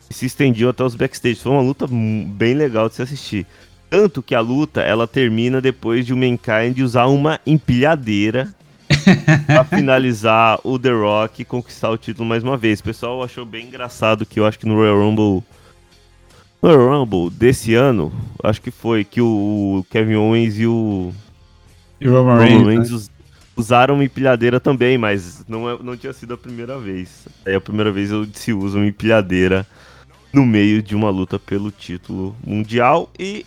Se estendiam até os backstage. Foi uma luta bem legal de se assistir. Tanto que a luta ela termina depois de o Mankind usar uma empilhadeira pra <laughs> finalizar o The Rock conquistar o título mais uma vez. O pessoal achou bem engraçado que eu acho que no Royal Rumble. No Royal Rumble desse ano, acho que foi que o Kevin Owens e o. E o Roman Reigns, Reigns né? usaram uma empilhadeira também, mas não, é, não tinha sido a primeira vez. É a primeira vez que se usa uma empilhadeira no meio de uma luta pelo título mundial e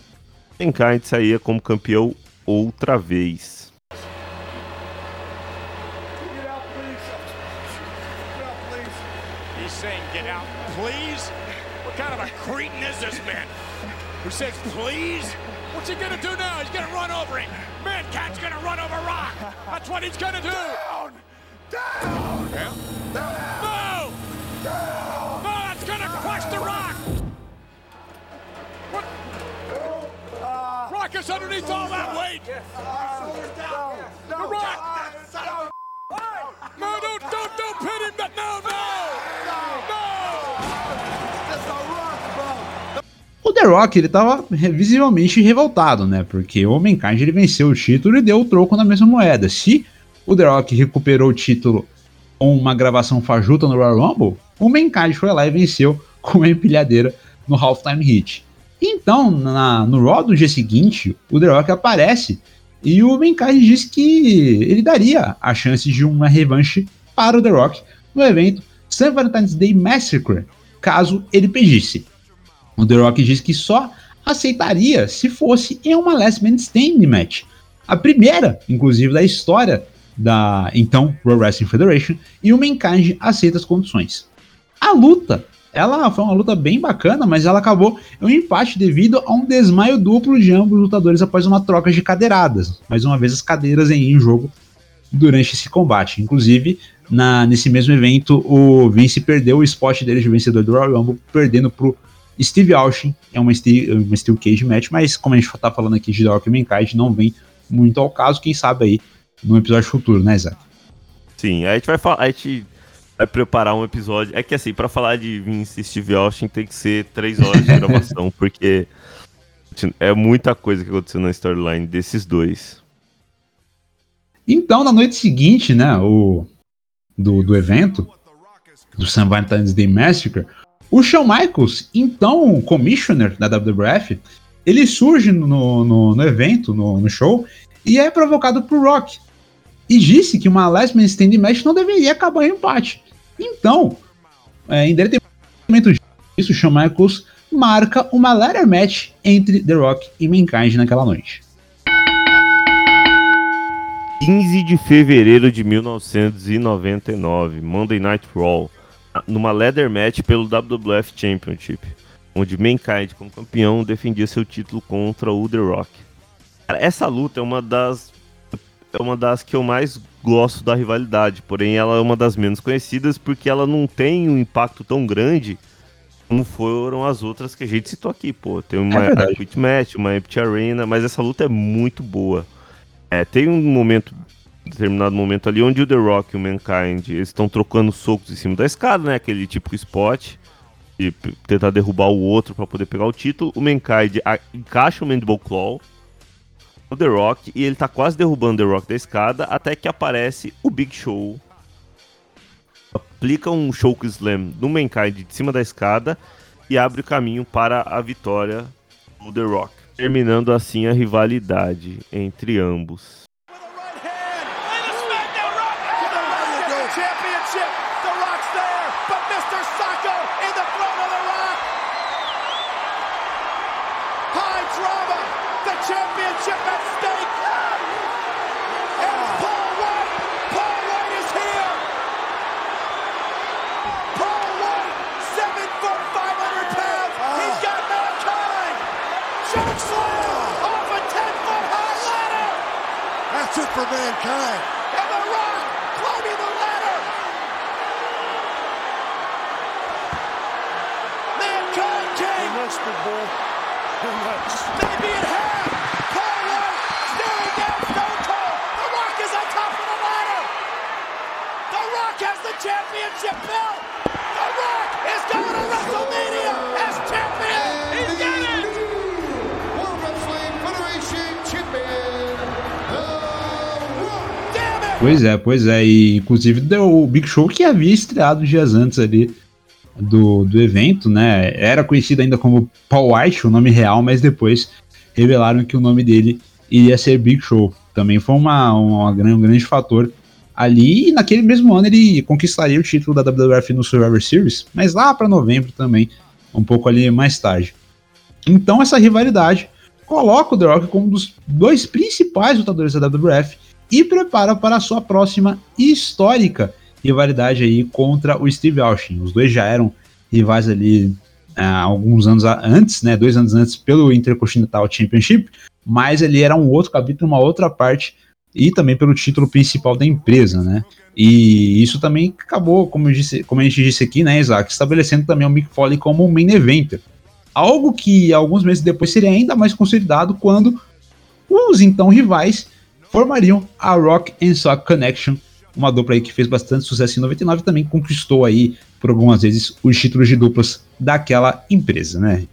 Mankind saía como campeão outra vez. who says, please? What's rock is underneath all that weight! The Rock! No, don't, don't, don't pin him! No, no! No! O The Rock, ele tava visivelmente revoltado, né? Porque o Mankind ele venceu o título e deu o troco na mesma moeda. Se o The Rock recuperou o título com uma gravação fajuta no Royal Rumble, o Mankind foi lá e venceu com uma empilhadeira no Halftime Hit. Então, na, no Raw do dia seguinte, o The Rock aparece e o Mankind diz que ele daria a chance de uma revanche para o The Rock no evento St. Valentine's Day Massacre, caso ele pedisse. O The Rock diz que só aceitaria se fosse em uma Last Man Standing match. A primeira, inclusive, da história da então Pro Wrestling Federation, e o Mankind aceita as condições. A luta, ela foi uma luta bem bacana, mas ela acabou em um empate devido a um desmaio duplo de ambos os lutadores após uma troca de cadeiradas. Mais uma vez as cadeiras em jogo durante esse combate. Inclusive, na, nesse mesmo evento, o Vince perdeu o spot dele de vencedor do Royal Rumble, perdendo pro Steve Austin. É uma Steel, uma Steel Cage match, mas como a gente tá falando aqui de Rock Mankind, não vem muito ao caso. Quem sabe aí num episódio futuro, né, Zé? Sim, a gente vai falar, a gente vai preparar um episódio. É que assim, para falar de Vince e Steve Austin tem que ser três horas de gravação, <laughs> porque é muita coisa que aconteceu na storyline desses dois. Então, na noite seguinte, né, o do, do evento, do St. Valentine's Day Massacre, o Shawn Michaels, então commissioner da WWF, ele surge no, no, no evento, no, no, show, e é provocado por Rock. E disse que uma Last Man Standing Match não deveria acabar em empate. Então, é, em detrimento disso, Shawn Michaels marca uma ladder match entre The Rock e Mankind naquela noite. 15 de fevereiro de 1999, Monday Night Raw, numa ladder match pelo WWF Championship, onde Mankind, como campeão, defendia seu título contra o The Rock. Essa luta é uma das é uma das que eu mais gosto da rivalidade, porém ela é uma das menos conhecidas porque ela não tem um impacto tão grande como foram as outras que a gente citou aqui, pô. Tem uma é Quit Match, uma Empty Arena, mas essa luta é muito boa. É, tem um momento, determinado momento ali, onde o The Rock e o Mankind eles estão trocando socos em cima da escada, né? Aquele típico spot. De tentar derrubar o outro para poder pegar o título. O Mankind encaixa o Mandible Claw no The Rock e ele tá quase derrubando o The Rock da escada até que aparece o Big Show. Aplica um Choke Slam no Mankind de cima da escada e abre o caminho para a vitória do The Rock terminando assim a rivalidade entre ambos. For mankind. Pois é, pois é. E inclusive deu o Big Show que havia estreado dias antes ali do, do evento, né? Era conhecido ainda como Paul White, o nome real, mas depois revelaram que o nome dele iria ser Big Show. Também foi uma, uma, um grande fator ali. E naquele mesmo ano ele conquistaria o título da WWF no Survivor Series, mas lá para novembro também, um pouco ali mais tarde. Então essa rivalidade coloca o The Rock como um dos dois principais lutadores da WWF e prepara para a sua próxima histórica rivalidade aí contra o Steve Austin. Os dois já eram rivais ali há alguns anos antes, né, dois anos antes pelo Intercontinental Championship, mas ele era um outro capítulo, uma outra parte e também pelo título principal da empresa, né? E isso também acabou, como, disse, como a gente disse aqui, né, Isaac, estabelecendo também o Mick Foley como um main eventer. Algo que alguns meses depois seria ainda mais consolidado quando os então rivais formariam a Rock and Sock Connection, uma dupla aí que fez bastante sucesso em 99 e também conquistou aí por algumas vezes os títulos de duplas daquela empresa, né?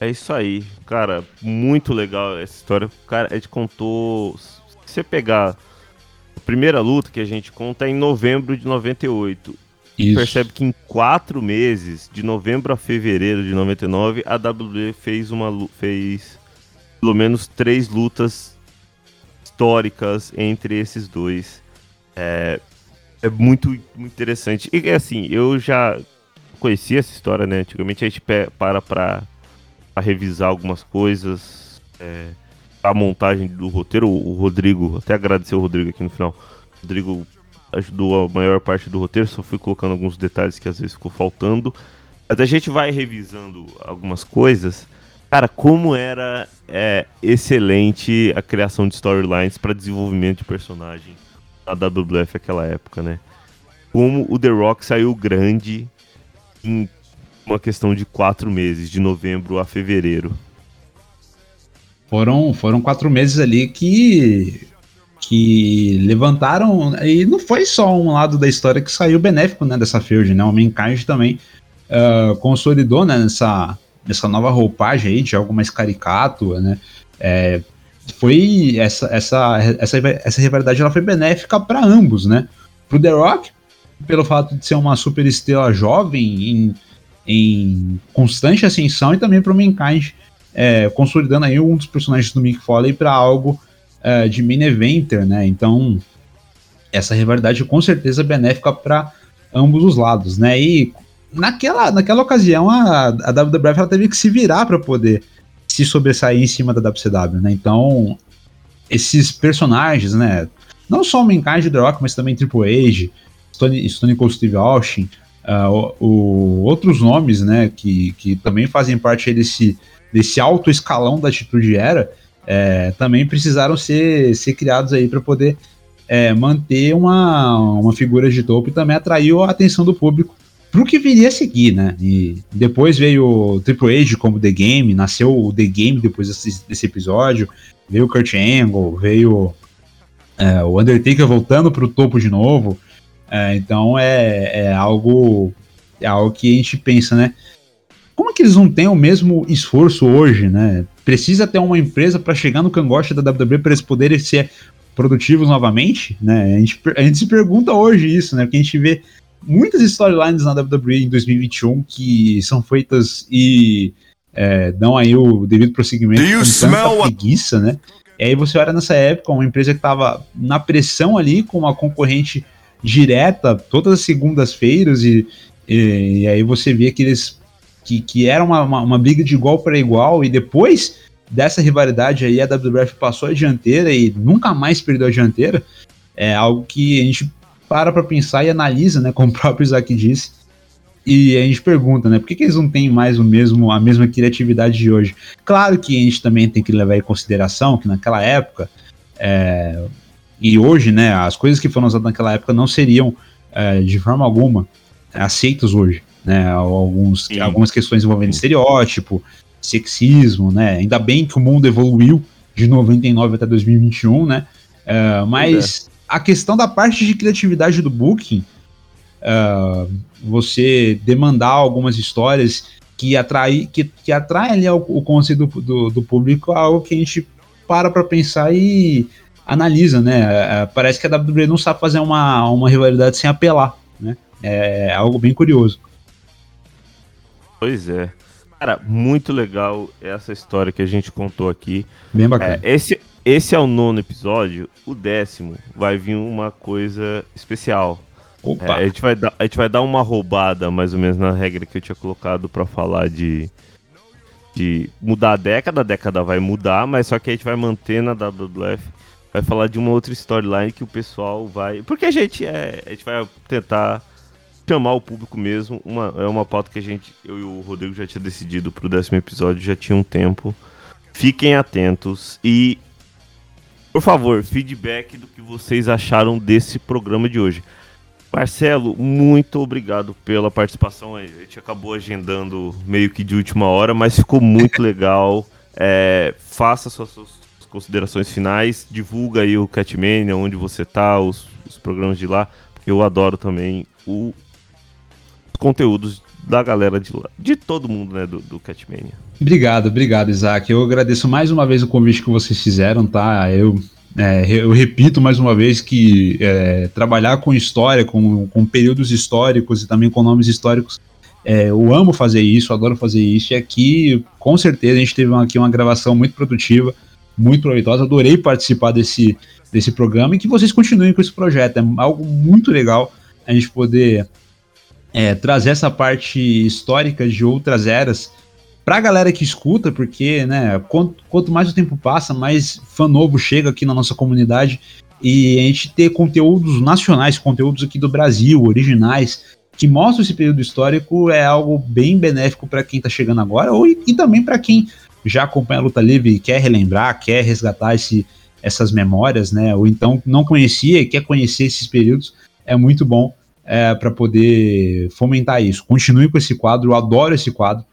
É isso aí, cara, muito legal essa história. Cara, a gente contou. Se você pegar a primeira luta que a gente conta é em novembro de 98. Isso. percebe que em quatro meses, de novembro a fevereiro de 99, a WWE fez uma fez pelo menos três lutas históricas entre esses dois. É, é muito, muito interessante. E assim, eu já conhecia essa história, né? Antigamente a gente para pra, pra revisar algumas coisas. É, a montagem do roteiro, o Rodrigo, até agradecer o Rodrigo aqui no final. O Rodrigo ajudou a maior parte do roteiro, só fui colocando alguns detalhes que às vezes ficou faltando. Mas a gente vai revisando algumas coisas. Cara, como era é, excelente a criação de storylines para desenvolvimento de personagem na WWF naquela época, né? Como o The Rock saiu grande em uma questão de quatro meses, de novembro a fevereiro. Foram, foram quatro meses ali que que levantaram e não foi só um lado da história que saiu benéfico né, dessa feud, né? O Mankind também uh, consolidou né, nessa, nessa nova roupagem aí de algo mais caricato, né? É, foi essa, essa, essa, essa rivalidade ela foi benéfica para ambos, né? Pro The Rock, pelo fato de ser uma super estrela jovem em, em constante ascensão, e também pro Mankind, é, consolidando aí um dos personagens do Mick Foley para algo é, de main eventer, né? Então, essa rivalidade com certeza é benéfica para ambos os lados, né? E naquela, naquela ocasião a, a WWF ela teve que se virar para poder se sobressair em cima da WCW, né? Então, esses personagens, né? Não só o Mankind The Rock, mas também Triple H, Stone, Stone Cold Steve Austin, uh, o, o, outros nomes, né? Que, que também fazem parte desse, desse alto escalão da Atitude Era, é, também precisaram ser, ser criados aí para poder é, manter uma, uma figura de topo e também atraiu a atenção do público pro que viria a seguir, né? E depois veio o Triple H como The Game, nasceu o The Game depois desse, desse episódio, veio o Kurt Angle, veio é, o Undertaker voltando pro topo de novo. É, então é, é algo é algo que a gente pensa, né? Como é que eles não têm o mesmo esforço hoje, né? Precisa ter uma empresa para chegar no cangote da WWE para eles poderem ser produtivos novamente, né? A gente, a gente se pergunta hoje isso, né? Porque a gente vê muitas storylines na WWE em 2021 que são feitas e é, dão aí o devido prosseguimento com tanta preguiça, né? E aí você olha nessa época, uma empresa que estava na pressão ali, com uma concorrente direta todas as segundas-feiras, e, e, e, aí você vê que eles. que, que era uma, uma, uma briga de igual para igual, e depois dessa rivalidade aí a WWF passou a dianteira e nunca mais perdeu a dianteira. É algo que a gente para para pensar e analisa, né, como o próprio Isaac disse, e a gente pergunta, né, por que, que, eles não têm mais o mesmo, a mesma criatividade de hoje? Claro que a gente também tem que levar em consideração que naquela época, é, e hoje, né, as coisas que foram usadas naquela época não seriam é, de forma alguma aceitas hoje, né, alguns, algumas questões envolvendo estereótipo, sexismo, né, ainda bem que o mundo evoluiu de 99 até 2021, né, é, mas a questão da parte de criatividade do booking, uh, você demandar algumas histórias que atrai, que, que atrai ali o, o conceito do, do, do, público, é algo que a gente para para pensar e analisa, né? Uh, parece que a WWE não sabe fazer uma, uma rivalidade sem apelar, né? É algo bem curioso. Pois é. Cara, muito legal essa história que a gente contou aqui. Bem bacana. É, esse, esse é o nono episódio. O décimo vai vir uma coisa especial. Opa. É, a, gente vai dar, a gente vai dar uma roubada, mais ou menos, na regra que eu tinha colocado para falar de, de mudar a década. A década vai mudar, mas só que a gente vai manter na WWF. Vai falar de uma outra storyline que o pessoal vai. Porque a gente é. A gente vai tentar chamar o público mesmo. Uma, é uma pauta que a gente. Eu e o Rodrigo já tinha decidido pro décimo episódio, já tinha um tempo. Fiquem atentos e por favor, feedback do que vocês acharam desse programa de hoje. Marcelo, muito obrigado pela participação. A gente acabou agendando meio que de última hora, mas ficou muito <laughs> legal. É, faça suas, suas, considerações finais, divulga aí o Catmania, onde você tá, os, os programas de lá, porque eu adoro também o, os conteúdos da galera de lá, de todo mundo, né, do, do Catmania. Obrigado, obrigado, Isaac. Eu agradeço mais uma vez o convite que vocês fizeram, tá? Eu É, eu repito mais uma vez que é, trabalhar com história, com, com períodos históricos e também com nomes históricos, é, eu amo fazer isso, adoro fazer isso. E aqui, com certeza, a gente teve uma, aqui uma gravação muito produtiva, muito proveitosa. Adorei participar desse, desse programa e que vocês continuem com esse projeto. É algo muito legal a gente poder é, trazer essa parte histórica de outras eras pra galera que escuta, porque, né, quanto, quanto mais o tempo passa, mais fã novo chega aqui na nossa comunidade. E a gente ter conteúdos nacionais, conteúdos aqui do Brasil, originais, que mostram esse período histórico é algo bem benéfico para quem tá chegando agora ou, e também para quem já acompanha a luta livre e quer relembrar, quer resgatar esse, essas memórias, né, ou então não conhecia e quer conhecer esses períodos, é muito bom é, para poder fomentar isso. Continue com esse quadro, eu adoro esse quadro.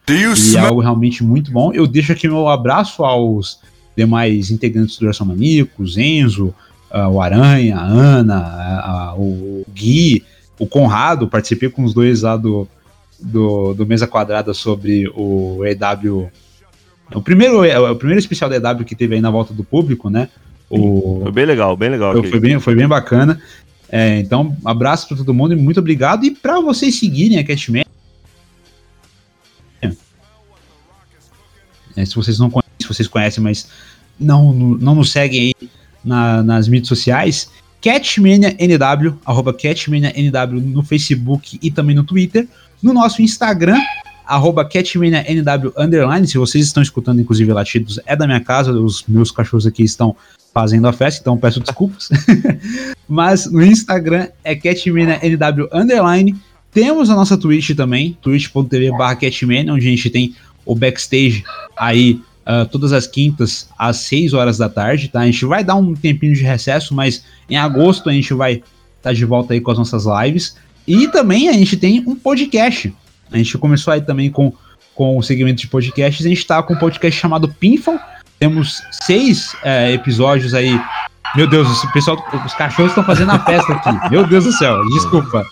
e é algo realmente muito bom. Eu deixo aqui meu abraço aos demais integrantes do Gerson Maníacos, Enzo, uh, o Aranha, a Ana, uh, o Gui, o Conrado, participei com os dois lá do, do, do Mesa Quadrada sobre o EW. O primeiro, o primeiro especial da EW que teve aí na volta do público, né? O, foi bem legal, bem legal. Foi, foi, bem, foi bem bacana. É, então, abraço para todo mundo e muito obrigado. E para vocês seguirem a Catman, é, se vocês não conhecem, vocês conhecem, mas não, não nos seguem aí na, nas mídias sociais, Catmania NW, arroba Catmania NW no Facebook e também no Twitter. No nosso Instagram, arroba Catmania NW underline. Se vocês estão escutando, inclusive, latidos, é da minha casa. Os meus cachorros aqui estão fazendo a festa, então peço desculpas. <laughs> Mas no Instagram é CatmaniaNW underline. Temos a nossa Twitch também, twitch.tv barra onde a gente tem o backstage aí uh, todas as quintas às 6 horas da tarde, tá? A gente vai dar um tempinho de recesso, mas em agosto a gente vai estar tá de volta aí com as nossas lives. E também a gente tem um podcast. A gente começou aí também com, com o segmento de podcasts, a gente tá com um podcast chamado Pinfall, temos seis é, episódios aí. Meu Deus, o pessoal, os cachorros estão fazendo a festa aqui. <laughs> Meu Deus do céu, desculpa.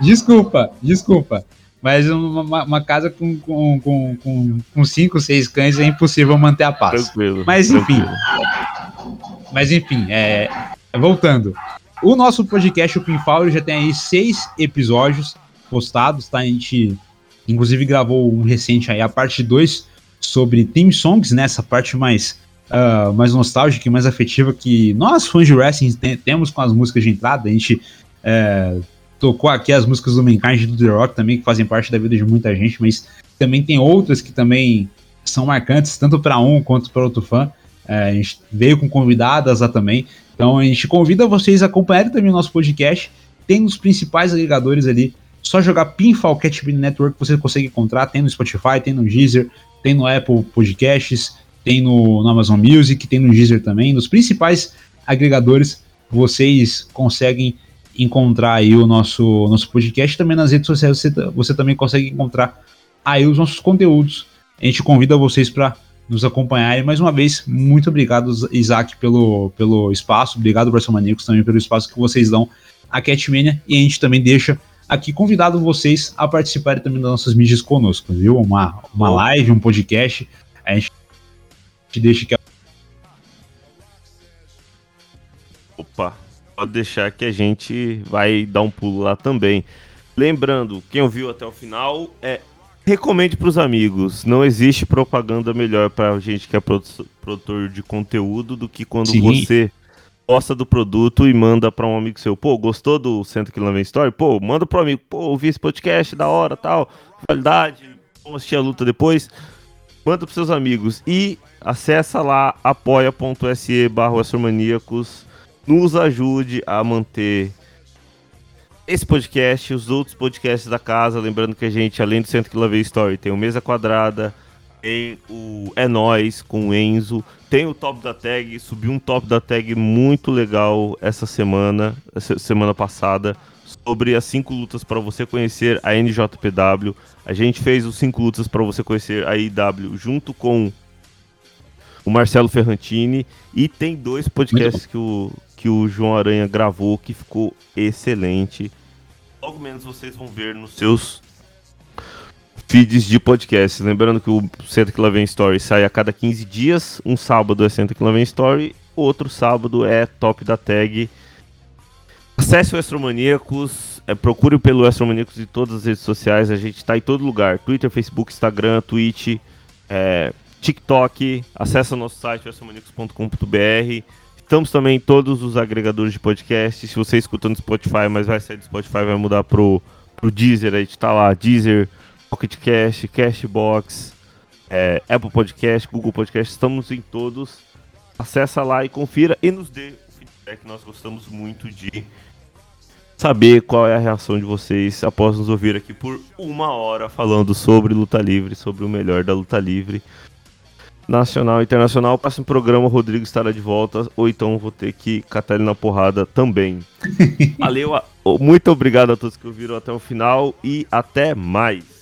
Desculpa, desculpa. Mas uma, uma casa com, com, com, com, com cinco, seis cães é impossível manter a paz. Tranquilo. Mas enfim. Tranquilo. Mas enfim, é, voltando. O nosso podcast, o Pinfall, já tem aí seis episódios postados, tá? A gente, inclusive, gravou um recente aí, a parte 2 sobre theme songs, né? Parte mais, uh, mais nostálgica e mais afetiva que nós, fãs de wrestling, tem, temos com as músicas de entrada. A gente é, tocou aqui as músicas do Mankind e do The Rock também, que fazem parte da vida de muita gente, mas também tem outras que também são marcantes, tanto para um quanto para outro fã. É, a gente veio com convidadas lá também. Então a gente convida vocês a acompanharem também o nosso podcast. Tem nos principais agregadores ali. Só jogar Pinfall Catbin Network você consegue encontrar. Tem no Spotify, tem no Deezer, tem no Apple Podcasts, tem no, no Amazon Music, tem no Deezer também. Nos principais agregadores vocês conseguem encontrar aí o nosso, nosso podcast. Também nas redes sociais você, você também consegue encontrar aí os nossos conteúdos. A gente convida vocês para nos acompanharem. Mais uma vez, muito obrigado, Isaac, pelo, pelo espaço. Obrigado, Maníacos, também pelo espaço que vocês dão à Catmania. E a gente também deixa aqui convidado vocês a participarem também das nossas mídias conosco, viu? Uma, uma live, um podcast. A gente deixa que. Opa, pode deixar que a gente vai dar um pulo lá também. Lembrando, quem ouviu até o final, é recomende para os amigos. Não existe propaganda melhor para gente que é produtor de conteúdo do que quando Sim. você gosta do produto e manda para um amigo seu. Pô, gostou do Centro Vem Story? Pô, manda pro amigo. Pô, ouvi esse podcast, da hora, tal. Qualidade, vamos assistir a luta depois. Manda pros seus amigos. E acessa lá apoia.se barra Nos ajude a manter esse podcast, os outros podcasts da casa. Lembrando que a gente, além do Centro Vem Story, tem o Mesa Quadrada, tem o É Nós com o Enzo tem o top da tag, subiu um top da tag muito legal essa semana, essa semana passada, sobre as cinco lutas para você conhecer a NJPW. A gente fez os cinco lutas para você conhecer a IW junto com o Marcelo Ferrantini e tem dois podcasts que o, que o João Aranha gravou que ficou excelente. Logo menos vocês vão ver nos seus feeds de podcast. Lembrando que o Senta Que Lá Vem Story sai a cada 15 dias. Um sábado é Senta Que Lá Vem Story outro sábado é top da tag. Acesse o Astromaníacos, é, procure pelo Astromaníacos em todas as redes sociais, a gente está em todo lugar, Twitter, Facebook, Instagram, Twitch, é, TikTok, acesse nosso site astromaníacos.com.br. Estamos também em todos os agregadores de podcast. Se você escuta no Spotify, mas vai sair do Spotify, vai mudar pro, pro Deezer, a gente tá lá, Deezer, Pocket Cast, Cashbox, é, Apple Podcast, Google Podcast, estamos em todos. Acessa lá e confira e nos dê o feedback. Nós gostamos muito de saber qual é a reação de vocês após nos ouvir aqui por uma hora falando sobre luta livre, sobre o melhor da luta livre. Nacional e internacional. Próximo programa, o Rodrigo estará de volta, ou então vou ter que catar ele na porrada também. <laughs> Valeu, muito obrigado a todos que ouviram até o final e até mais.